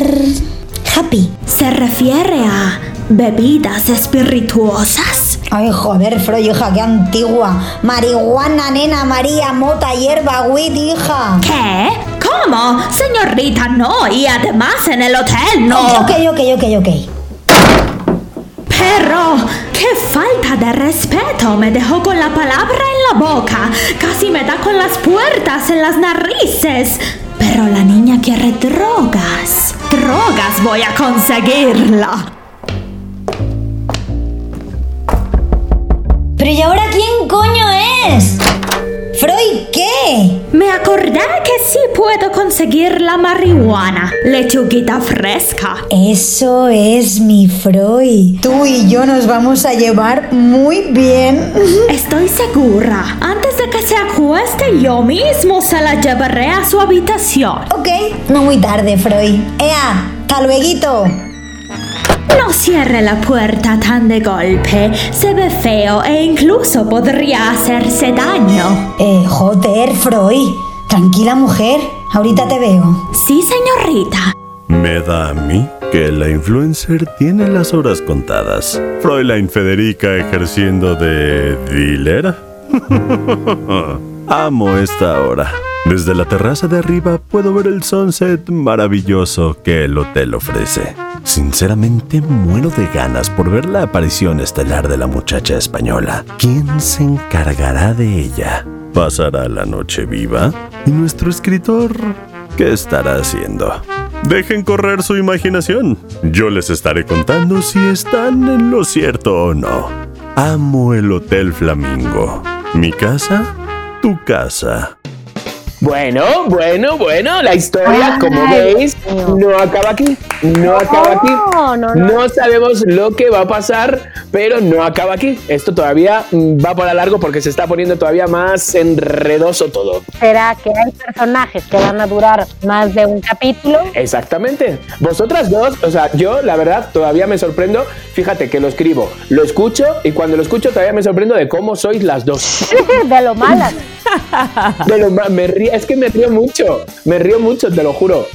happy? ¿Se refiere a bebidas espirituosas? Ay, joder, Freud, hija, qué antigua. Marihuana, nena, María, mota, hierba, weed, hija. ¿Qué? ¿Cómo? Señorita, no. Y además en el hotel, no. Ok, ok, ok, ok. Pero, qué falta de respeto. Me dejó con la palabra en la boca. Casi me da con las puertas en las narices. Pero la niña quiere drogas. Drogas voy a conseguirla. Pero ¿y ahora quién coño es? ¿Freud qué? Me acordé que sí puedo conseguir la marihuana. Lechuguita fresca. Eso es mi Freud. Tú y yo nos vamos a llevar muy bien. Estoy segura. Antes de que se acueste, yo mismo se la llevaré a su habitación. Ok, no muy tarde, Freud. ¡Ea! ¡Hasta lueguito! No cierre la puerta tan de golpe. Se ve feo e incluso podría hacerse daño. Eh, joder, Freud. Tranquila, mujer. Ahorita te veo. Sí, señorita. Me da a mí que la influencer tiene las horas contadas. Fräulein Federica ejerciendo de dealer. [laughs] Amo esta hora. Desde la terraza de arriba puedo ver el sunset maravilloso que el hotel ofrece. Sinceramente muero de ganas por ver la aparición estelar de la muchacha española. ¿Quién se encargará de ella? ¿Pasará la noche viva? ¿Y nuestro escritor qué estará haciendo? Dejen correr su imaginación. Yo les estaré contando si están en lo cierto o no. Amo el Hotel Flamingo. Mi casa, tu casa. Bueno, bueno, bueno, la historia, como veis, no acaba aquí, no acaba aquí. no, no. No sabemos lo que va a pasar, pero no acaba aquí. Esto todavía mm, va para largo porque se está poniendo todavía más enredoso todo. ¿Será que hay personajes que van a durar más de un capítulo? Exactamente. Vosotras dos, o sea, yo la verdad todavía me sorprendo. Fíjate que lo escribo, lo escucho y cuando lo escucho todavía me sorprendo de cómo sois las dos. [laughs] de lo malas. [laughs] Ma- me río, es que me río mucho, me río mucho, te lo juro.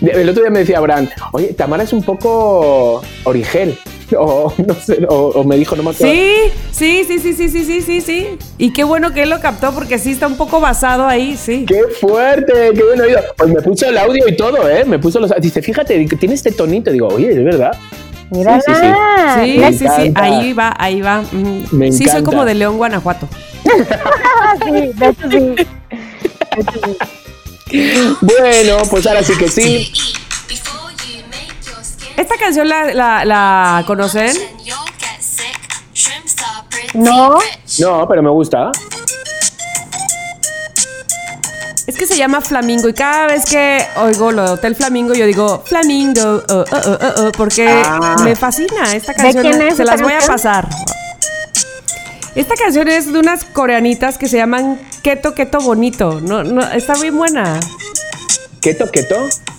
El otro día me decía Abraham, oye, Tamara es un poco origel. [laughs] O no sé, o, o me dijo, no me acuerdo. Sí, sí, sí, sí, sí, sí, sí, sí, sí. Y qué bueno que él lo captó porque sí está un poco basado ahí, sí. ¡Qué fuerte! ¡Qué buen oído! Pues me puso el audio y todo, ¿eh? Me puso los. Dice, fíjate, tiene este tonito. Digo, oye, ¿es verdad? Mírala. Sí, sí, sí. Sí, Me sí, sí, encanta. ahí va, ahí va. Mm, Me sí, soy como de León, Guanajuato. [laughs] sí, de hecho sí. Bueno, pues ahora sí que sí. ¿Esta canción la, la, la conocen? No. No, pero me gusta. Es que se llama Flamingo y cada vez que oigo lo de Hotel Flamingo yo digo Flamingo, oh, oh, oh, oh, oh, porque Ah. me fascina esta canción. quién es Se las voy a pasar. Esta canción es de unas coreanitas que se llaman Keto Keto Bonito. No, no, está bien buena. ¿Keto, keto?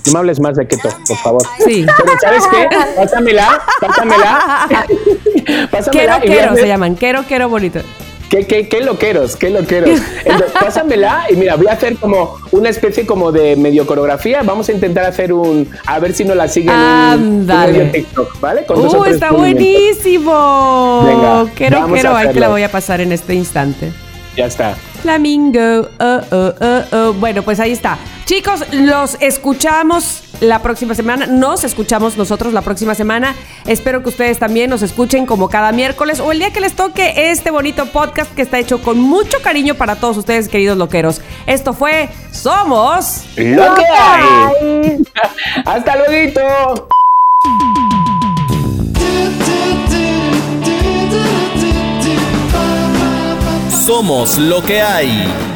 No me hables más de keto, por favor. Sí. Pero ¿sabes qué? Pásamela, pásamela. [laughs] pásamela Quiero, quiero se llaman. Quiero, quiero bonito. ¿Qué, qué, qué loqueros? ¿Qué loqueros? [laughs] Entonces, pásamela y mira, voy a hacer como una especie como de medio coreografía. Vamos a intentar hacer un... A ver si nos la siguen un, un medio TikTok, ¿vale? Con ¡Uh, está buenísimo! Venga, quiero, quiero. Ahí te la voy a pasar en este instante. Ya está. Flamingo. oh, oh, oh, oh. Bueno, pues ahí está. Chicos, los escuchamos la próxima semana. Nos escuchamos nosotros la próxima semana. Espero que ustedes también nos escuchen como cada miércoles o el día que les toque este bonito podcast que está hecho con mucho cariño para todos ustedes, queridos loqueros. Esto fue Somos ¡Lo que hay! ¡Hasta luego! Somos lo que hay.